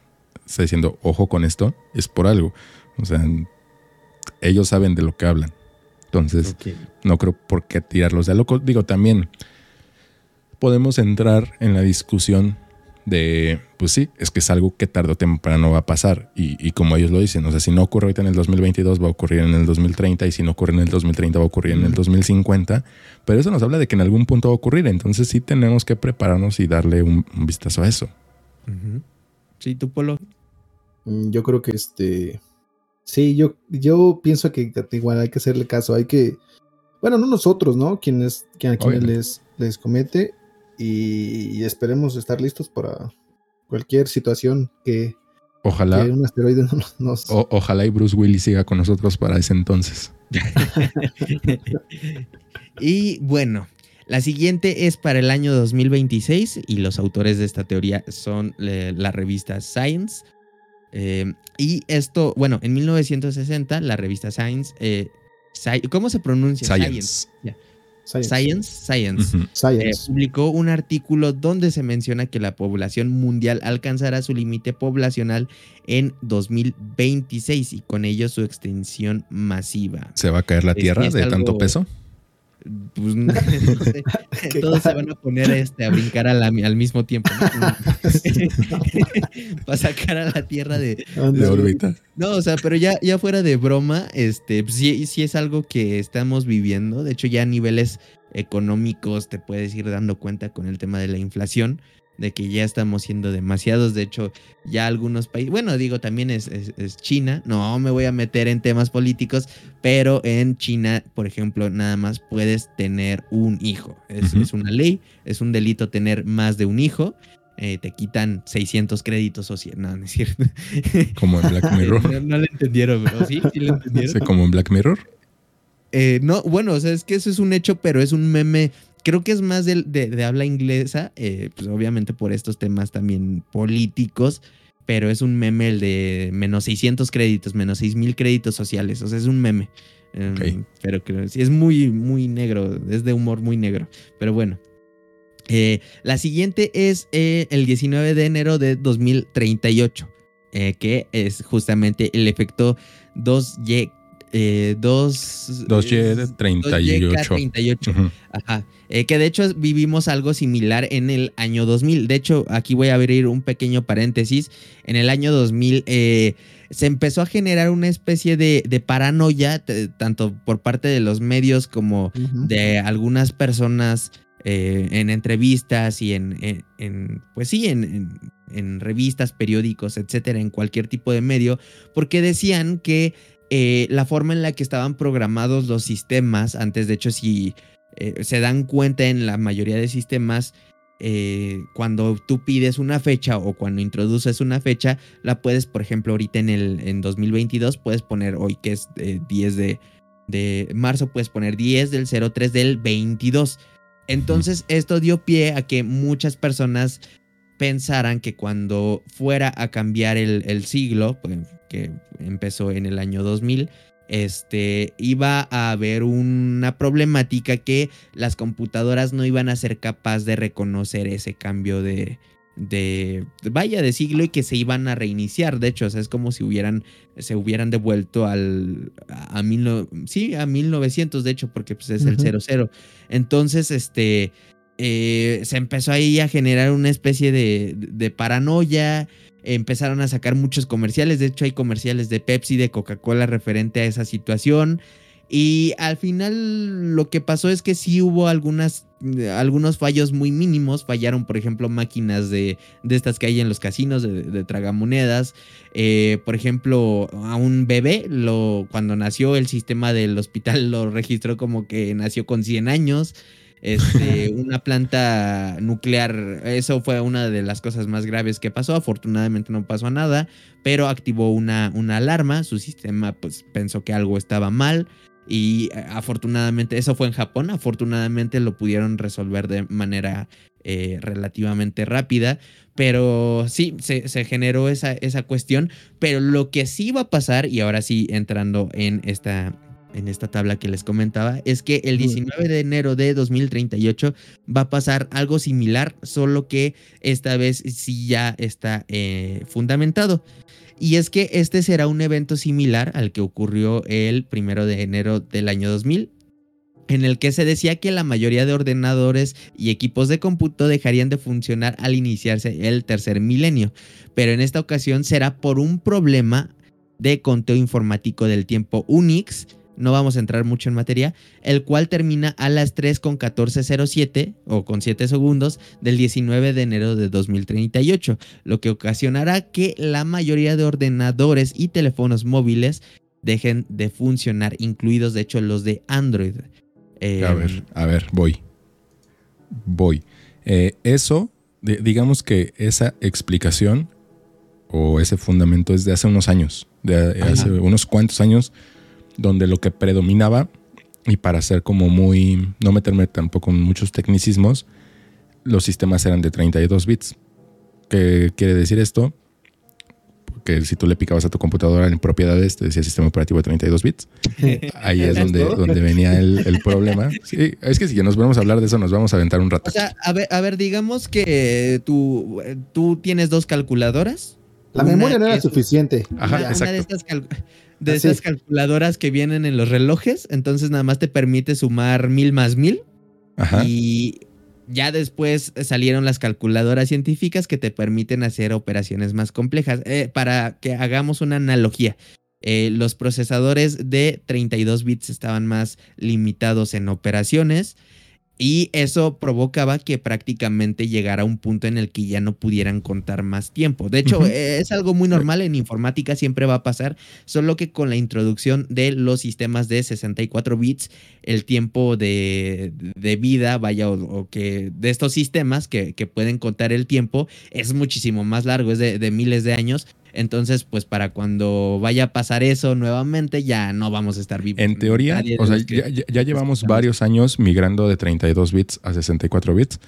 está diciendo, ojo con esto, es por algo. O sea, ellos saben de lo que hablan. Entonces, no creo por qué tirarlos de loco. Digo, también podemos entrar en la discusión de, pues sí, es que es algo que tarde o temprano va a pasar. Y, como ellos lo dicen, o sea, si no ocurre ahorita en el 2022, va a ocurrir en el 2030, y si no ocurre en el 2030, va a ocurrir en el 2050. Pero eso nos habla de que en algún punto va a ocurrir. Entonces sí tenemos que prepararnos y darle un, vistazo a eso. Sí, tú, Polo. Mm, yo creo que este. Sí, yo, yo pienso que igual hay que hacerle caso. Hay que. Bueno, no nosotros, ¿no? Quienes, a quienes les, les comete y, esperemos estar listos para cualquier situación que, Ojalá. un asteroide [LAUGHS] nos. ojalá y Bruce Willis siga con nosotros para ese entonces. [LAUGHS] y bueno, la siguiente es para el año 2026 y los autores de esta teoría son eh, la revista Science. Eh, y esto, bueno, en 1960 la revista Science, eh, ¿cómo se pronuncia? Science. Science. Science. Science. publicó un artículo donde se menciona que la población mundial alcanzará su límite poblacional en 2026 y con ello su extensión masiva. ¿Se va a caer la Tierra de tanto peso? Pues no, sé, [LAUGHS] todos se van a poner este, a brincar al mismo tiempo. [LAUGHS] [LAUGHS] Para sacar a la Tierra de, órbita. No, o sea, pero ya, ya fuera de broma, este, pues sí, sí es algo que estamos viviendo. De hecho, ya a niveles económicos te puedes ir dando cuenta con el tema de la inflación de que ya estamos siendo demasiados. De hecho, ya algunos países, bueno, digo, también es, China, no me voy a meter en temas políticos, pero en China, por ejemplo, nada más puedes tener un hijo. Es, una ley, es un delito tener más de un hijo. Eh, te quitan 600 créditos o 100, no, no es cierto. [LAUGHS] Como en Black Mirror. [LAUGHS] no, lo entendieron, pero sí, sí lo [LAUGHS] entendieron. Como en Black Mirror. Eh, no, bueno, o sea, es que eso es un hecho, pero es un meme creo que es más de, habla inglesa, eh, pues obviamente por estos temas también políticos, pero es un meme el de menos 600 créditos, menos 6000 créditos sociales, o sea, es un meme. Em, pero creo sí, es muy, muy negro, es de humor muy negro, pero bueno. Eh, la siguiente es eh, el 19 de enero de 2038, que es justamente el efecto 2Y eh, 2, 2Y 38. 38. Ajá. Eh, que de hecho vivimos algo similar en el año 2000. De hecho, aquí voy a abrir un pequeño paréntesis. En el año 2000 eh, se empezó a generar una especie de, paranoia, tanto por parte de los medios como de algunas personas eh, en entrevistas y en, en, pues sí, en, en, revistas, periódicos, etcétera, en cualquier tipo de medio, porque decían que eh, la forma en la que estaban programados los sistemas, antes de hecho si eh, se dan cuenta en la mayoría de sistemas, eh, cuando tú pides una fecha o cuando introduces una fecha, la puedes, por ejemplo, ahorita en el en 2022, puedes poner hoy que es 10 de, de marzo, puedes poner 10 del 03 del 22. Entonces, esto dio pie a que muchas personas pensaran que cuando fuera a cambiar el, siglo, pues, que empezó en el año 2000, este, iba a haber una problemática que las computadoras no iban a ser capaces de reconocer ese cambio de, de vaya de siglo y que se iban a reiniciar de hecho o sea, es como si hubieran se hubieran devuelto al a, mil, sí a 1900 de hecho porque pues es el 00 entonces este eh, se empezó ahí a generar una especie de, paranoia. Empezaron a sacar muchos comerciales. De hecho, hay comerciales de Pepsi, de Coca-Cola referente a esa situación. Y al final lo que pasó es que sí hubo algunas, algunos fallos muy mínimos. Fallaron, por ejemplo, máquinas de, de estas que hay en los casinos de, tragamonedas. Eh, por ejemplo, a un bebé, lo, cuando nació el sistema del hospital [LAUGHS] lo registró como que nació con 100 años este, [LAUGHS] una planta nuclear. Eso fue una de las cosas más graves que pasó. Afortunadamente no pasó nada, pero activó una, una alarma. Su sistema pues, pensó que algo estaba mal. Y eh, afortunadamente, eso fue en Japón, afortunadamente lo pudieron resolver de manera eh, relativamente rápida, pero sí, se, se, generó esa, esa cuestión, pero lo que sí va a pasar, y ahora sí entrando en esta, en esta tabla que les comentaba, es que el 19 de enero de 2038 va a pasar algo similar, solo que esta vez sí ya está eh, fundamentado. Y es que este será un evento similar al que ocurrió el primero de enero del año 2000, en el que se decía que la mayoría de ordenadores y equipos de cómputo dejarían de funcionar al iniciarse el tercer milenio, pero en esta ocasión será por un problema de conteo informático del tiempo Unix, no vamos a entrar mucho en materia, el cual termina a las 3 con 1407 o con 7 segundos del 19 de enero de 2038, lo que ocasionará que la mayoría de ordenadores y teléfonos móviles dejen de funcionar, incluidos de hecho los de Android. a ver, em, a ver, voy. Voy. Eh, eso, digamos que esa explicación o ese fundamento es de hace unos años, de hace unos cuantos años, donde lo que predominaba, y para ser como muy, no meterme tampoco en muchos tecnicismos, los sistemas eran de 32 bits. ¿Qué quiere decir esto? Que si tú le picabas a tu computadora en propiedades, te decía sistema operativo de 32 bits. [LAUGHS] Ahí es donde, donde venía el, problema. Sí, es que si ya nos vamos a hablar de eso, nos vamos a aventar un rato. O sea, a ver, a ver digamos que tú, tú tienes dos calculadoras. La memoria no era suficiente. Ajá, una, de estas, de estas calculadoras que vienen en los relojes, entonces nada más te permite sumar mil más mil. Ajá. Y ya después salieron las calculadoras científicas que te permiten hacer operaciones más complejas. Eh, para que hagamos una analogía, eh, los procesadores de 32 bits estaban más limitados en operaciones y eso provocaba que prácticamente llegara a un punto en el que ya no pudieran contar más tiempo. De hecho, es algo muy normal en informática, siempre va a pasar, solo que con la introducción de los sistemas de 64 bits, el tiempo de, vida, vaya, o, que de estos sistemas que, pueden contar el tiempo, es muchísimo más largo, es de miles de años. Entonces, pues para cuando vaya a pasar eso nuevamente, ya no vamos a estar vivos. En teoría, o sea, ya, llevamos varios años migrando de 32 bits a 64 bits.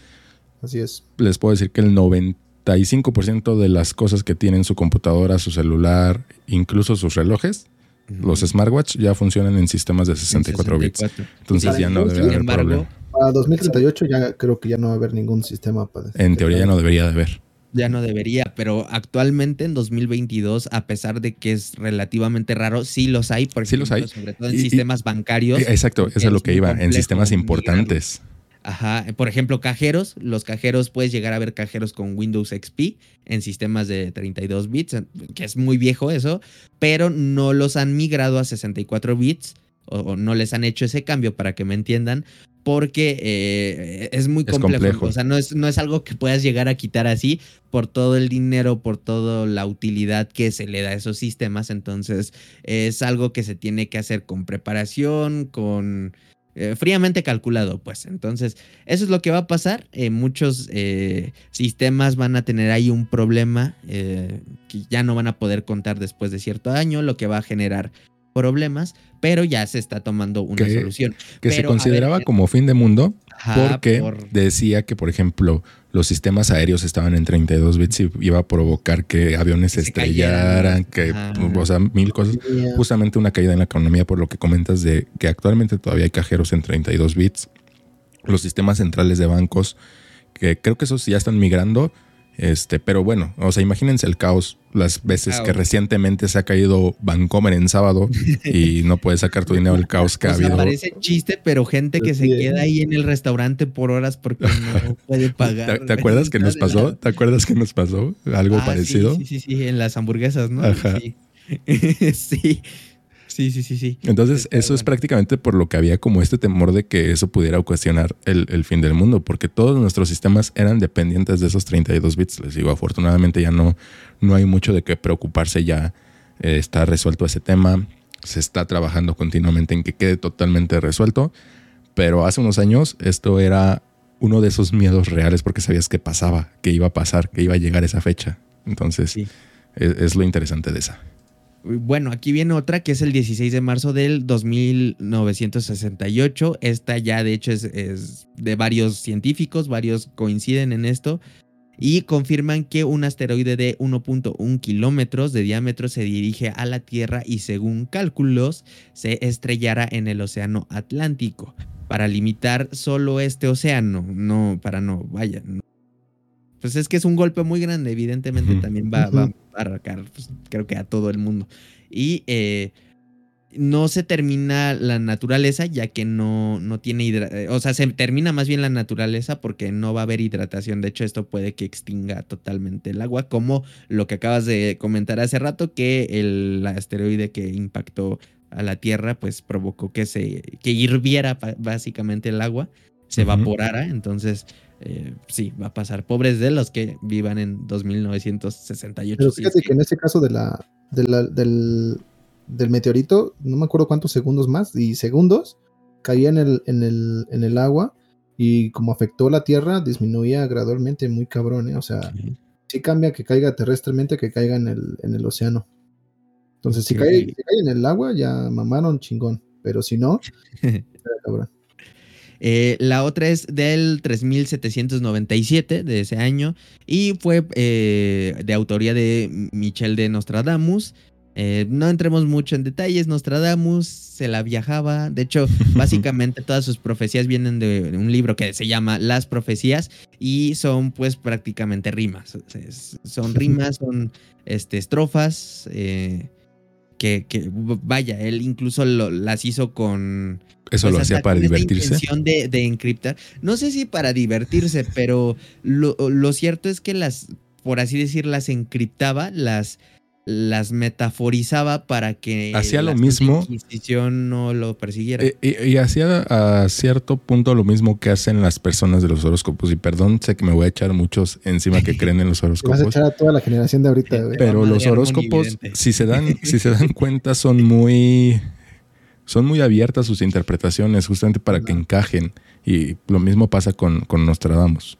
Así es. Les puedo decir que el 95% de las cosas que tienen su computadora, su celular, incluso sus relojes, los smartwatch ya funcionan en sistemas de 64, bits. Entonces ya no debe haber problema. Para 2038 ya creo que ya no va a haber ningún sistema para... En teoría ya no debería de haber ya no debería, pero actualmente en 2022, a pesar de que es relativamente raro, sí los hay, por sí los hay. sobre todo en sistemas bancarios. Exacto, eso es lo que iba, en sistemas importantes. Ajá, por ejemplo, cajeros, los cajeros puedes llegar a ver cajeros con Windows XP en sistemas de 32 bits, que es muy viejo eso, pero no los han migrado a 64 bits o, no les han hecho ese cambio para que me entiendan, porque eh, es muy complejo. O sea, no es, no es algo que puedas llegar a quitar así por todo el dinero, por toda la utilidad que se le da a esos sistemas. Entonces, es algo que se tiene que hacer con preparación, con... Eh, fríamente calculado, pues. Entonces, eso es lo que va a pasar. Eh, muchos sistemas van a tener ahí un problema que ya no van a poder contar después de cierto año, lo que va a generar problemas, pero ya se está tomando una solución. Que se consideraba como fin de mundo porque decía que, por ejemplo, los sistemas aéreos estaban en 32 bits y iba a provocar que aviones se estrellaran, que, o sea, mil cosas. Justamente una caída en la economía por lo que comentas de que actualmente todavía hay cajeros en 32 bits. Los sistemas centrales de bancos, que creo que esos ya están migrando este, pero bueno, o sea, imagínense el caos las veces que recientemente se ha caído Vancomer en sábado y [LAUGHS] no puedes sacar tu dinero el caos que ha habido. Parece chiste, pero gente que se queda ahí en el restaurante por horas porque no [LAUGHS] puede pagar. ¿Te, acuerdas que nos pasó? ¿Te acuerdas que nos pasó algo ah, parecido? Sí, sí, sí, en las hamburguesas, ¿no? Ajá. Sí. [LAUGHS] sí. Sí, sí, sí, sí. Entonces, eso es prácticamente por lo que había como este temor de que eso pudiera ocasionar el, fin del mundo, porque todos nuestros sistemas eran dependientes de esos 32 bits. Les digo, afortunadamente ya no, no hay mucho de qué preocuparse, ya eh, está resuelto ese tema, se está trabajando continuamente en que quede totalmente resuelto, pero hace unos años esto era uno de esos miedos reales porque sabías que pasaba, que iba a pasar, que iba a llegar esa fecha. Entonces, es lo interesante de esa. Bueno, aquí viene otra que es el 16 de marzo del 2968. Esta ya de hecho es, de varios científicos, varios coinciden en esto y confirman que un asteroide de 1.1 kilómetros de diámetro se dirige a la Tierra y según cálculos se estrellará en el Océano Atlántico. Para limitar solo este océano, no, para no, vaya, pues es que es un golpe muy grande, evidentemente también va, a arrancar, pues, creo que a todo el mundo. Y eh, no se termina la naturaleza ya que no, no tiene hidratación, o sea, se termina más bien la naturaleza porque no va a haber hidratación. De hecho, esto puede que extinga totalmente el agua, como lo que acabas de comentar hace rato, que el asteroide que impactó a la Tierra, pues provocó que se que hirviera básicamente el agua, se evaporara. Entonces, eh, sí, va a pasar. Pobres de los que vivan en 2968. Pero fíjate que en ese caso de la, del, meteorito, no me acuerdo cuántos segundos más, y segundos, caía en el, en el, en el agua y como afectó la Tierra, disminuía gradualmente muy cabrón, ¿eh? O sea, sí cambia que caiga terrestremente que caiga en el, en el océano. Entonces, si cae, en el agua, ya mamaron chingón. Pero si no, [LAUGHS] eh, la otra es del 3797 de ese año y fue eh, de autoría de Michel de Nostradamus. Eh, no entremos mucho en detalles, Nostradamus se la viajaba, de hecho [LAUGHS] básicamente todas sus profecías vienen de, un libro que se llama Las Profecías y son pues prácticamente rimas, son rimas, son este, estrofas, que, vaya, él incluso las hizo con... Eso lo pues, hacía para divertirse. De, de encriptar. No sé si para divertirse, [LAUGHS] pero lo, lo cierto es que las, por así decir, las encriptaba, las las metaforizaba para que hacía lo mismo Inquisición no lo persiguiera. Eh, y, hacía a cierto punto lo mismo que hacen las personas de los horóscopos. Y perdón sé que me voy a echar muchos encima que [LAUGHS] creen en los horóscopos vas a echar a toda la generación de ahorita pero los horóscopos si se dan [LAUGHS] si se dan cuenta son muy son muy abiertas sus interpretaciones justamente para que encajen. Y lo mismo pasa con, con Nostradamus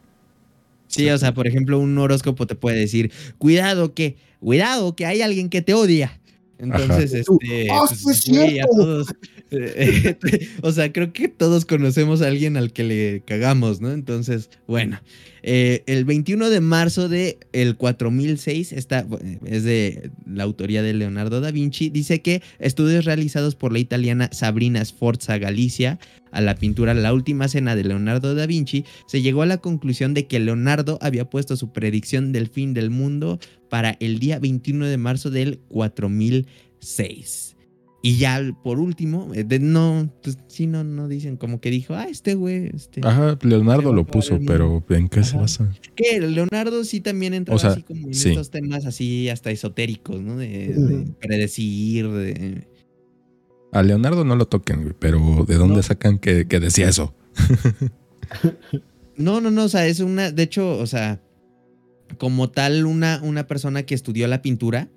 Sí, o sea, por ejemplo, un horóscopo te puede decir, cuidado que, cuidado que hay alguien que te odia. Entonces, este, ¡Ah, pues, a todos, [LAUGHS] o sea, creo que todos conocemos a alguien al que le cagamos, ¿no? Entonces, bueno, eh, el 21 de marzo de el 4006, esta es de la autoría de Leonardo da Vinci, dice que estudios realizados por la italiana Sabrina Sforza Galicia a la pintura La Última Cena de Leonardo da Vinci, se llegó a la conclusión de que Leonardo había puesto su predicción del fin del mundo para el día 21 de marzo del 4006. Y ya por último, eh, no, pues sí, no, no dicen como que dijo, ah, este güey. Este, Ajá, Leonardo lo puso, pero ¿en qué se basa? Que Leonardo sí también entra así como en estos temas así hasta esotéricos, ¿no? De, predecir, de. A Leonardo no lo toquen, güey, pero ¿de dónde sacan que, que decía eso? [LAUGHS] no, no, no, o sea, es una, de hecho, o sea, como tal, una, una persona que estudió la pintura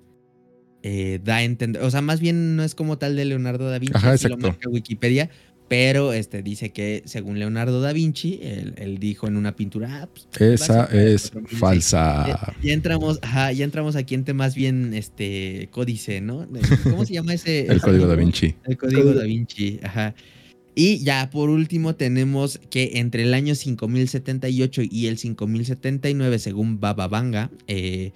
eh, da a entender, o sea, más bien no es como tal de Leonardo da Vinci, Ajá, lo marca Wikipedia, pero este dice que según Leonardo da Vinci, él, dijo en una pintura, ah, pues, esa es falsa. Ya, entramos, ajá, ya entramos aquí en temas bien este códice, ¿no? ¿Cómo se llama ese? [LAUGHS] el código da Vinci. El código da Vinci, ajá. Y ya por último tenemos que entre el año 5078 y el 5079, según Baba Vanga, eh,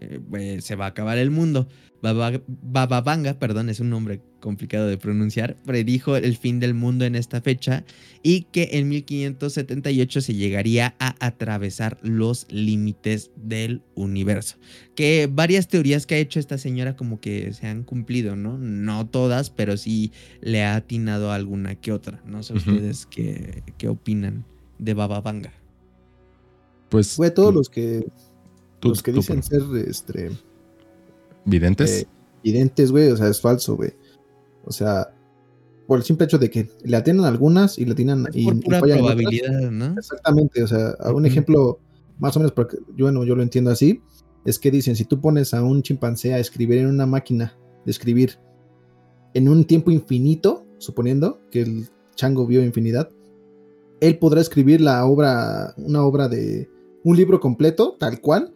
eh, pues, se va a acabar el mundo. Bababanga, perdón, es un nombre complicado de pronunciar, predijo el fin del mundo en esta fecha y que en 1578 se llegaría a atravesar los límites del universo. Que varias teorías que ha hecho esta señora como que se han cumplido, ¿no? No todas, pero sí le ha atinado alguna que otra. No sé ustedes qué, qué, opinan de Bababanga. Pues... Fue todos los que... los que dicen ser este, ¿Videntes? Eh, videntes, güey, o sea, es falso, güey. O sea, por el simple hecho de que le atienden algunas y le atienden y, por pura probabilidad, ¿no? Exactamente, o sea, un ejemplo más o menos, porque yo, bueno, yo lo entiendo así, es que dicen, si tú pones a un chimpancé a escribir en una máquina de escribir en un tiempo infinito, suponiendo que el chango vio infinidad, él podrá escribir la obra, una obra de un libro completo, tal cual,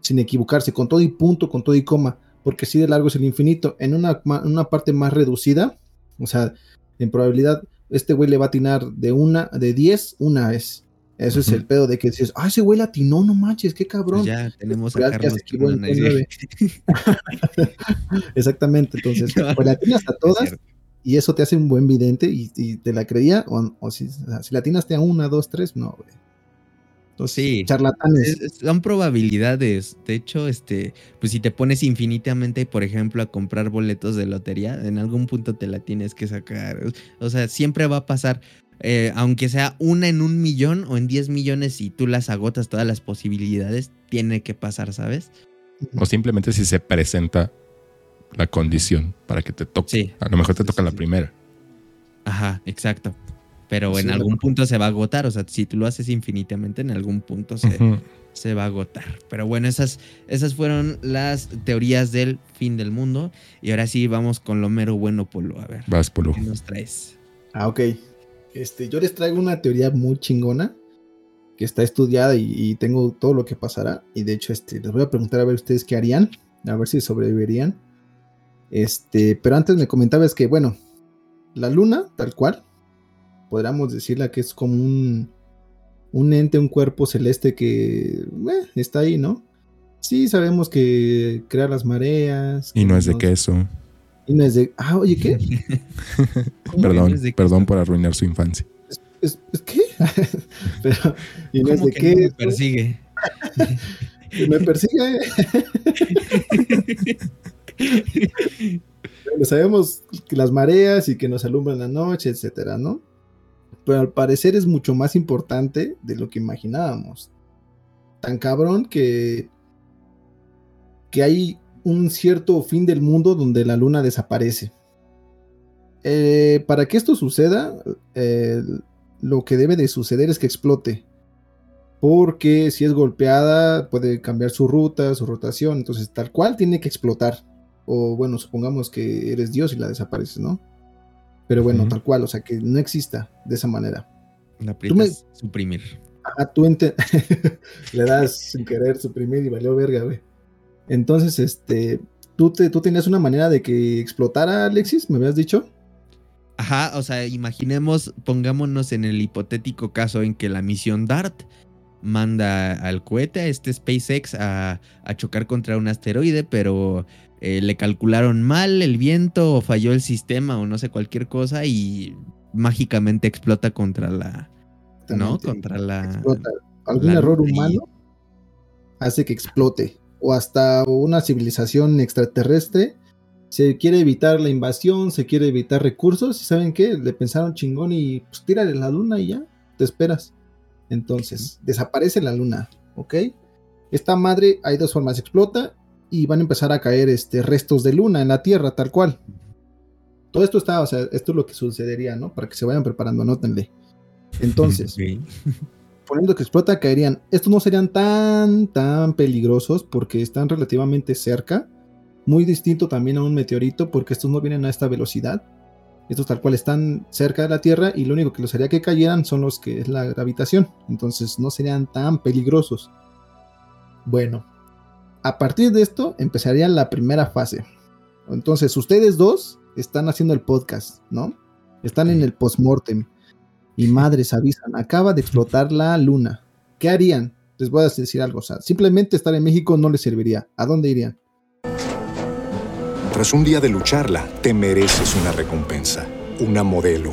sin equivocarse, con todo y punto, con todo y coma, porque si de largo es el infinito. En una, una parte más reducida, o sea, en probabilidad, este güey le va a atinar de una, de 10, una vez. Eso es el pedo de que dices, ah, ese güey latinó, no manches, qué cabrón. Pues ya tenemos a Carlos [LAUGHS] Exactamente, entonces, pues latinas a todas y eso te hace un buen vidente y, te la creía, o, si, si latinaste a una, dos, tres, no, güey sí. Charlatanes. son probabilidades. De hecho, este, pues si te pones infinitamente, por ejemplo, a comprar boletos de lotería, en algún punto te la tienes que sacar. O sea, siempre va a pasar. Eh, aunque sea una en un millón o en 10 millones y tú las agotas todas las posibilidades, tiene que pasar, ¿sabes? O simplemente si se presenta la condición para que te toque. A lo mejor te toca la primera. Ajá, exacto pero en algún punto se va a agotar. O sea, si tú lo haces infinitamente, en algún punto se, se va a agotar. Pero bueno, esas, esas fueron las teorías del fin del mundo. Y ahora sí, vamos con lo mero bueno, Polo. A ver. Vas, Polo. ¿Qué nos traes? Ah, ok. Este, yo les traigo una teoría muy chingona que está estudiada y, tengo todo lo que pasará. Y de hecho, este, les voy a preguntar a ver ustedes qué harían, a ver si sobrevivirían. Este, pero antes me comentabas que, bueno, la luna, tal cual, podríamos decirla que es como un, un ente, un cuerpo celeste que eh, está ahí, ¿no? Sí, sabemos que crea las mareas. Y no es de queso. Y no es de. Ah, oye, ¿qué? [LAUGHS] perdón, perdón por arruinar su infancia. ¿Es, qué? [LAUGHS] Pero, y no es de qué. [LAUGHS] Me persigue. me persigue. sabemos que las mareas y que nos alumbran la noche, etcétera, ¿no? Pero al parecer es mucho más importante de lo que imaginábamos. Tan cabrón que que hay un cierto fin del mundo donde la luna desaparece. Eh, para que esto suceda, lo que debe de suceder es que explote. Porque si es golpeada puede cambiar su ruta, su rotación. Entonces tal cual tiene que explotar. O bueno, supongamos que eres Dios y la desapareces, ¿no? Pero bueno, tal cual, o sea, que no exista de esa manera. La me... suprimir. Ah, tú [LAUGHS] le das sin querer suprimir y valió verga, güey. Entonces, este, ¿tú, te, ¿tú tenías una manera de que explotara Alexis? ¿Me habías dicho? Ajá, o sea, imaginemos, pongámonos en el hipotético caso en que la misión DART manda al cohete, a este SpaceX, a, chocar contra un asteroide, pero eh, le calcularon mal el viento o falló el sistema o no sé, cualquier cosa y mágicamente explota contra la... ¿No? Contra la... Explota. Algún error humano hace que explote o hasta una civilización extraterrestre. Se quiere evitar la invasión, se quiere evitar recursos y ¿saben qué? Le pensaron chingón y pues tírale la luna y ya, te esperas. Entonces, desaparece la luna, ¿ok? Esta madre hay dos formas, explota y van a empezar a caer este, restos de luna en la Tierra, tal cual. Todo esto está, o sea, esto es lo que sucedería, ¿no? Para que se vayan preparando, anótenle. Entonces, [LAUGHS] poniendo que explota, caerían. Estos no serían tan, tan peligrosos porque están relativamente cerca. Muy distinto también a un meteorito porque estos no vienen a esta velocidad. Estos tal cual están cerca de la Tierra y lo único que los haría que cayeran son los que es la gravitación. Entonces no serían tan peligrosos. Bueno, a partir de esto empezaría la primera fase. Entonces ustedes dos están haciendo el podcast, ¿no? Están en el postmortem y madres avisan, acaba de explotar la luna. ¿Qué harían? Les voy a decir algo, o sea, simplemente estar en México no les serviría. ¿A dónde irían? Tras un día de lucharla, te mereces una recompensa, una modelo,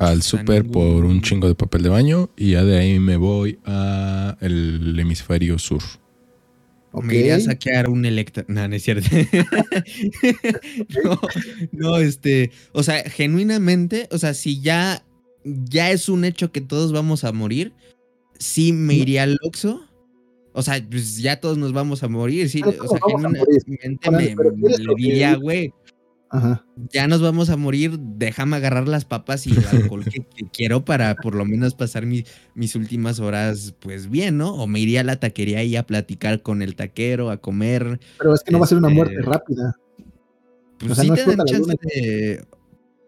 Al super por un chingo de papel de baño y ya de ahí me voy a el hemisferio sur. O Me iría a saquear un electro. No, no es cierto. [LAUGHS] no, no, este. O sea, genuinamente, o sea, si ya, ya es un hecho que todos vamos a morir, sí me iría al Oxxo o sea, pues ya todos nos vamos a morir, sí. o sea, genuinamente me, le diría, güey. Ya nos vamos a morir, déjame agarrar las papas y el alcohol que, quiero para por lo menos pasar mis últimas horas, pues bien, ¿no? O me iría a la taquería ahí a platicar con el taquero, a comer. Pero es que no va a ser una muerte este, rápida. Pues sí te dan chance de.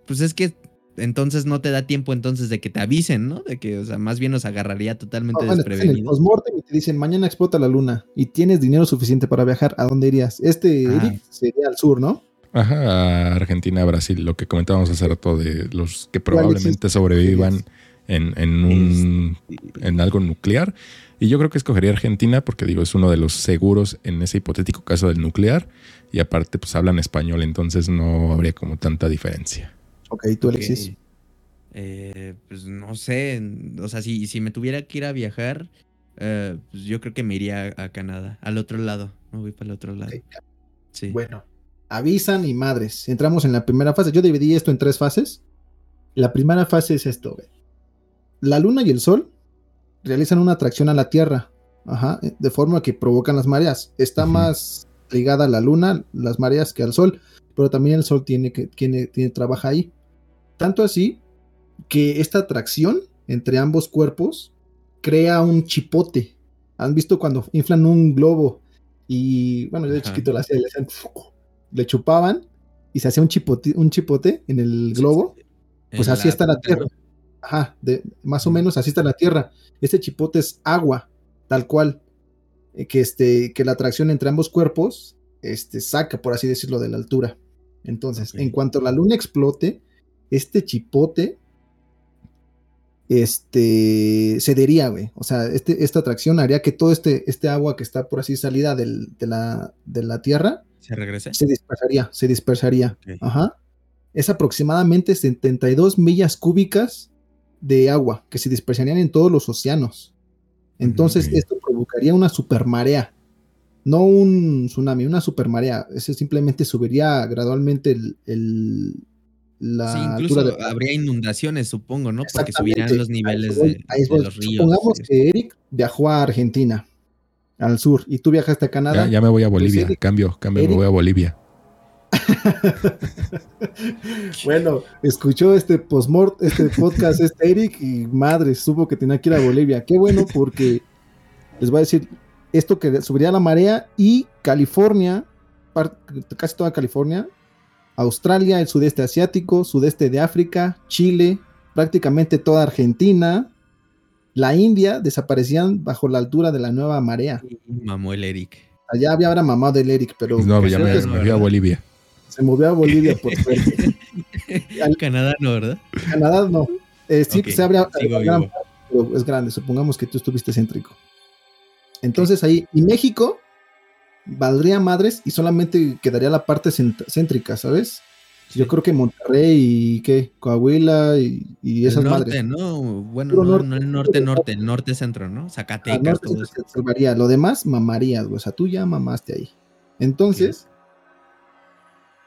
Pues es que entonces no te da tiempo entonces de que te avisen, ¿no? De que, o sea, más bien nos agarraría totalmente no, desprevenidos. y te dicen, mañana explota la luna y tienes dinero suficiente para viajar, ¿a dónde irías? Este sería al sur, ¿no? Ajá, Argentina, Brasil, lo que comentábamos hace rato de los que probablemente sobrevivan en, en, un, en algo nuclear. Y yo creo que escogería Argentina porque digo, es uno de los seguros en ese hipotético caso del nuclear. Y aparte, pues hablan español, entonces no habría como tanta diferencia. Ok, tú Alexis. Eh, pues no sé, o sea, si, si me tuviera que ir a viajar, eh, pues yo creo que me iría a, Canadá, al otro lado, me voy para el otro lado. Sí. Bueno, avisan y madres, entramos en la primera fase, yo dividí esto en tres fases. La primera fase es esto, la luna y el sol realizan una atracción a la Tierra, ajá, de forma que provocan las mareas. Está más ligada a la luna, las mareas que al sol, pero también el sol tiene que tiene, tiene trabaja ahí. Tanto así que esta atracción entre ambos cuerpos crea un chipote. ¿Han visto cuando inflan un globo y bueno, yo de chiquito le hacía, le, le chupaban y se hacía un chipote, un chipote en el globo? Pues así está la Tierra. Ajá, de, más o menos así está la Tierra. Este chipote es agua, tal cual. Eh, que, este, que la atracción entre ambos cuerpos este, saca, por así decirlo, de la altura. Entonces, en cuanto la luna explote, este chipote este, cedería, güey. O sea, este, esta atracción haría que todo este, este agua que está por así salida de, la, de la Tierra se regrese. Se dispersaría, se dispersaría. Ajá. Es aproximadamente 72 millas cúbicas de agua que se dispersarían en todos los océanos. Entonces, esto provocaría una supermarea. No un tsunami, una supermarea. Ese simplemente subiría gradualmente el, la sí, incluso habría inundaciones, supongo, ¿no? Porque subirían los niveles de, los ríos. Supongamos que Eric viajó a Argentina, al sur, y tú viajaste a Canadá. Ya, me voy a pues Bolivia, cambio, cambio, me voy a Bolivia. [LAUGHS] bueno, escuchó este postmort, este podcast, [LAUGHS] este Eric, y madre, supo que tenía que ir a Bolivia. Qué bueno, porque les voy a decir esto que subiría la marea y California, casi toda California, Australia, el sudeste asiático, sudeste de África, Chile, prácticamente toda Argentina, la India desaparecían bajo la altura de la nueva marea. Mamó el Eric. Allá había ahora mamado el Eric, pero. No, ya me, movió a Bolivia. Se movió a Bolivia por [LAUGHS] suerte. Al Canadá no, ¿verdad? Canadá no. Eh, sí, se abre pero es grande. Supongamos que tú estuviste céntrico. Entonces ahí, y México valdría madres y solamente quedaría la parte céntrica, ¿sabes? Yo creo que Monterrey y qué, Coahuila y, y esas el norte, madres. ¿no? Bueno, no, norte, no, el norte, norte, el norte centro, ¿no? Zacatecas, todo eso. Salvaría. Lo demás, mamarías, O sea, tú ya mamaste ahí. Entonces,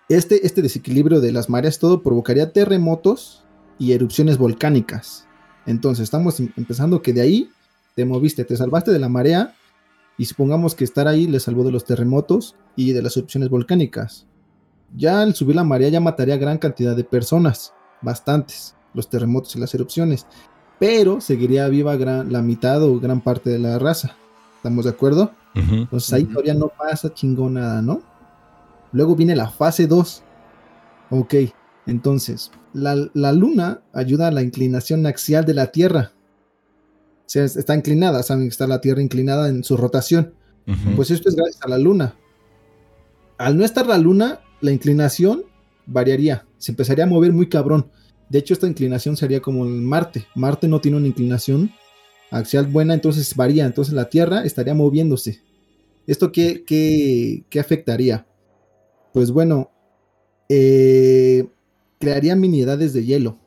este, este desequilibrio de las mareas, todo provocaría terremotos y erupciones volcánicas. Entonces, estamos em, empezando que de ahí te moviste, te salvaste de la marea y supongamos que estar ahí le salvó de los terremotos y de las erupciones volcánicas ya al subir la marea ya mataría gran cantidad de personas, bastantes, los terremotos y las erupciones, pero seguiría viva gran, la mitad o gran parte de la raza. ¿Estamos de acuerdo? Entonces ahí todavía no pasa chingón nada, ¿no? Luego viene la fase 2. Ok, entonces, la, luna ayuda a la inclinación axial de la Tierra. O sea, está inclinada, saben que está la Tierra inclinada en su rotación. Pues esto es gracias a la luna. Al no estar la luna, la inclinación variaría, se empezaría a mover muy cabrón. De hecho, esta inclinación sería como el Marte. Marte no tiene una inclinación axial buena, entonces varía. Entonces la Tierra estaría moviéndose. ¿Esto qué, qué, afectaría? Pues bueno, eh, crearía miniedades de hielo.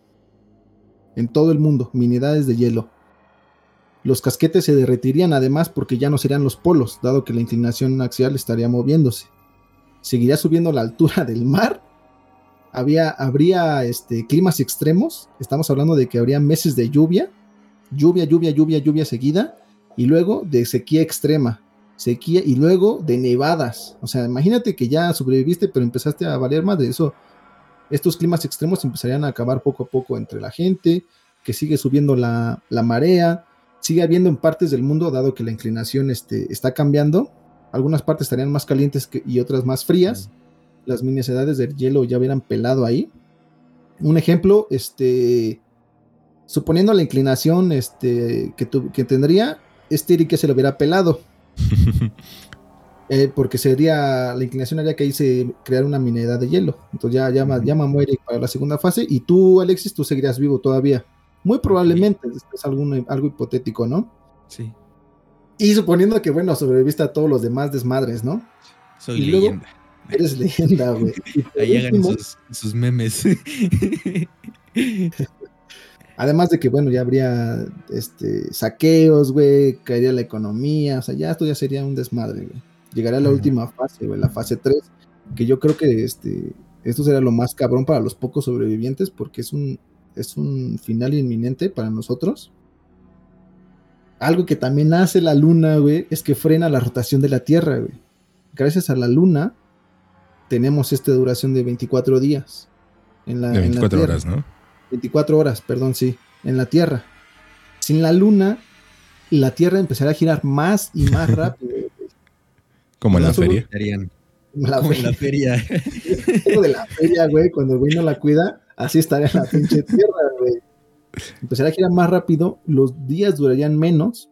En todo el mundo, miniedades de hielo. Los casquetes se derretirían además porque ya no serían los polos, dado que la inclinación axial estaría moviéndose seguiría subiendo la altura del mar. Había, habría este, climas extremos. Estamos hablando de que habría meses de lluvia, lluvia, lluvia, lluvia, lluvia seguida, y luego de sequía extrema, sequía y luego de nevadas. O sea, imagínate que ya sobreviviste, pero empezaste a valer más de eso. Estos climas extremos empezarían a acabar poco a poco entre la gente, que sigue subiendo la, marea, sigue habiendo en partes del mundo, dado que la inclinación este, está cambiando, algunas partes estarían más calientes y otras más frías. Las edades del hielo ya hubieran pelado ahí. Un ejemplo, este, suponiendo la inclinación este, que, que tendría, este que se lo hubiera pelado. [LAUGHS] Eh, porque sería, la inclinación haría que ahí se creara una minedad de hielo. Entonces ya, llama, llama muere para la segunda fase. Y tú, Alexis, tú seguirías vivo todavía. Muy probablemente, es algo hipotético, ¿no? Sí. Y suponiendo que, bueno, sobreviviste a todos los demás desmadres, ¿no? Soy leyenda. eres leyenda, güey. [LAUGHS] Ahí hagan sus, memes. [LAUGHS] Además de que, bueno, ya habría este, saqueos, güey, caería la economía, o sea, ya esto ya sería un desmadre, güey. Llegaría a la última fase, güey, la fase 3, que yo creo que este, esto será lo más cabrón para los pocos sobrevivientes, porque es un, es un final inminente para nosotros. Algo que también hace la luna, güey, es que frena la rotación de la Tierra, güey. gracias a la luna, tenemos esta duración de 24 días. En la, de 24 horas, ¿no? 24 horas, perdón, sí, en la Tierra. Sin la luna, la Tierra empezará a girar más y más [LAUGHS] rápido. Como en la feria. La Como en la feria. de [LAUGHS] la feria, güey, cuando el güey no la cuida, así estaría en la pinche Tierra, güey. Empezará a girar más rápido, los días durarían menos.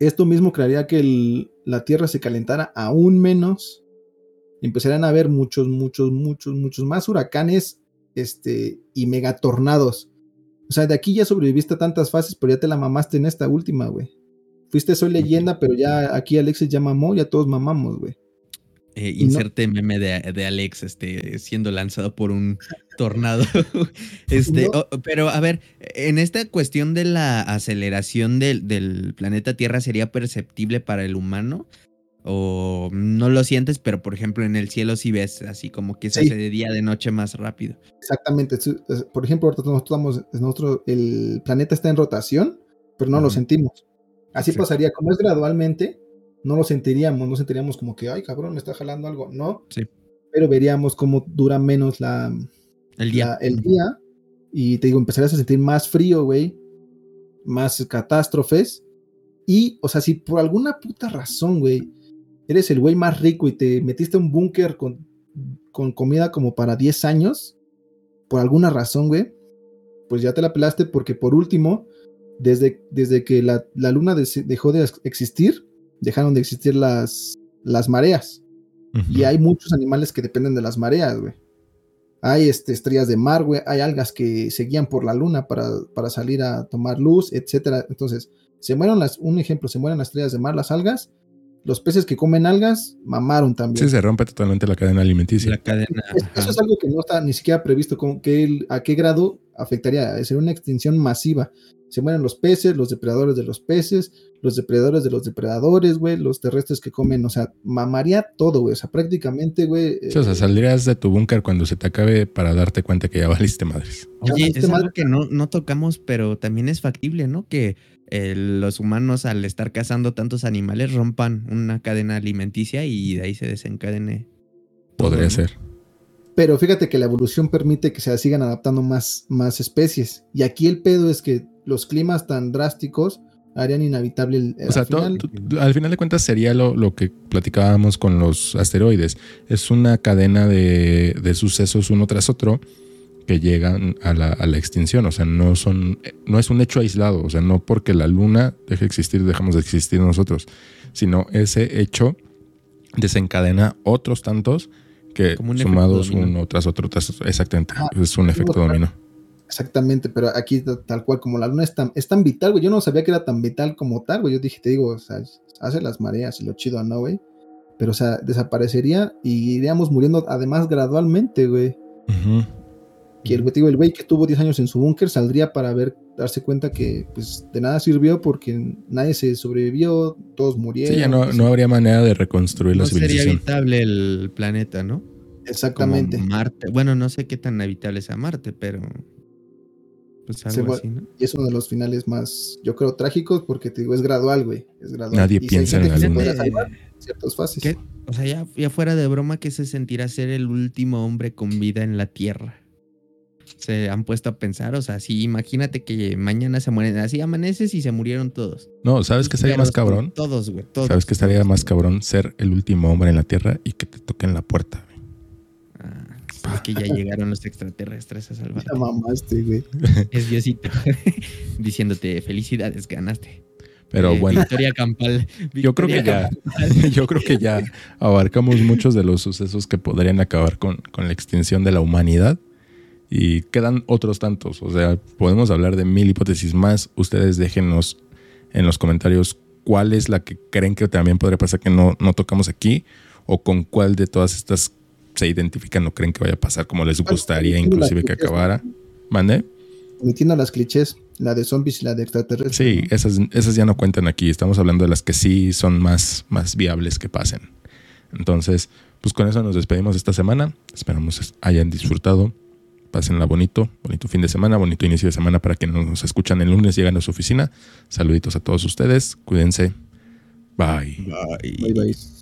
Esto mismo crearía que la Tierra se calentara aún menos. Empezarían a haber muchos, muchos, muchos, muchos más huracanes este, y megatornados. O sea, de aquí ya sobreviviste a tantas fases, pero ya te la mamaste en esta última, güey. Fuiste Soy Leyenda, pero ya aquí Alexis ya mamó, ya todos mamamos, güey. Eh, inserte meme de, Alex este, siendo lanzado por un tornado. [LAUGHS] este, pero a ver, en esta cuestión de la aceleración del, del, planeta Tierra, ¿sería perceptible para el humano? ¿O no lo sientes, pero por ejemplo en el cielo sí ves así como que se hace de día, de noche más rápido? Exactamente. Por ejemplo, nosotros estamos, el planeta está en rotación, pero no lo sentimos. Así pasaría, como es gradualmente, no lo sentiríamos, no sentiríamos como que, ay, cabrón, me está jalando algo, no. Sí. Pero veríamos cómo dura menos la, el día. el día. Y te digo, empezarías a sentir más frío, güey, más catástrofes. Y, o sea, si por alguna puta razón, güey, eres el güey más rico y te metiste a un búnker con, con comida como para 10 años, por alguna razón, güey, pues ya te la pelaste porque por último, desde, desde que la, la luna dejó de existir, dejaron de existir las, las mareas. Y hay muchos animales que dependen de las mareas, güey. Hay este, estrellas de mar, güey. Hay algas que se guían por la luna para, para salir a tomar luz, etcétera. Entonces, se mueren las, un ejemplo, se mueren las estrellas de mar, las algas. Los peces que comen algas mamaron también. Sí, se rompe totalmente la cadena alimenticia. La cadena. Eso es algo que no está ni siquiera previsto, con que a qué grado afectaría. Sería una extinción masiva se mueren los peces, los depredadores de los peces, los depredadores de los depredadores, güey, los terrestres que comen, o sea, mamaría todo, güey, o sea, prácticamente, güey. o sea, eh, saldrías de tu búnker cuando se te acabe para darte cuenta que ya valiste madres. Oye, es algo que no, no tocamos, pero también es factible, ¿no? Que eh, los humanos al estar cazando tantos animales rompan una cadena alimenticia y de ahí se desencadene. Podría ser. Pero fíjate que la evolución permite que se sigan adaptando más, más especies. Y aquí el pedo es que los climas tan drásticos harían inhabitable el... O sea, al final de cuentas sería lo, que platicábamos con los asteroides. Es una cadena de, sucesos uno tras otro que llegan a la, extinción. O sea, no son, no es un hecho aislado. O sea, no porque la luna deje de existir, dejamos de existir nosotros. Sino ese hecho desencadena otros tantos que sumados uno tras otro, exactamente. es un efecto dominó. Exactamente, pero aquí tal cual como la luna es tan, es tan vital, güey. Yo no sabía que era tan vital como tal, güey. Yo dije, te digo, o sea, hace las mareas y lo chido, ¿no, güey? Pero, o sea, desaparecería y iríamos muriendo además gradualmente, güey. Que el güey, el güey que estuvo 10 años en su búnker saldría para ver, darse cuenta que pues de nada sirvió porque nadie se sobrevivió, todos murieron. Sí, ya no, no habría manera de reconstruir la civilización. Sería habitable el planeta, ¿no? Exactamente. Marte. Bueno, no sé qué tan habitable sea Marte, pero pues y es uno de los finales más, yo creo, trágicos porque te digo, es gradual, güey. Es gradual. Nadie piensa en la luna. ciertas fases. O sea, ya, ya, fuera de broma, ¿qué se sentirá ser el último hombre con vida en la Tierra? Se han puesto a pensar, o sea, sí, imagínate que mañana se mueren, así amaneces y se murieron todos. No, ¿sabes qué estaría más cabrón? Todos, güey. ¿Sabes qué estaría más cabrón? Ser el último hombre en la Tierra y que te toquen la puerta. [LAUGHS] Es que ya llegaron los extraterrestres a salvarte. Ya mamaste, güey. [LAUGHS] Es Diosito. [LAUGHS] Diciéndote, felicidades, ganaste. Pero eh, bueno. Victoria Campal. yo creo que ya. Yo creo que ya abarcamos muchos de los sucesos que podrían acabar con, con la extinción de la humanidad. Y quedan otros tantos. O sea, podemos hablar de mil hipótesis más. Ustedes déjenos en los comentarios cuál es la que creen que también podría pasar que no, no tocamos aquí. O con cuál de todas estas se identifican o creen que vaya a pasar como les gustaría inclusive que acabara. ¿Mande? Omitiendo las clichés, la de zombies y la de extraterrestres. Sí, esas, esas ya no cuentan aquí. Estamos hablando de las que sí son más, más viables que pasen. Entonces, pues con eso nos despedimos esta semana. Esperamos hayan disfrutado. Pásenla bonito, bonito fin de semana, bonito inicio de semana para quienes nos escuchan el lunes, llegan a su oficina. Saluditos a todos ustedes. Cuídense. Bye. Bye. Bye, bye.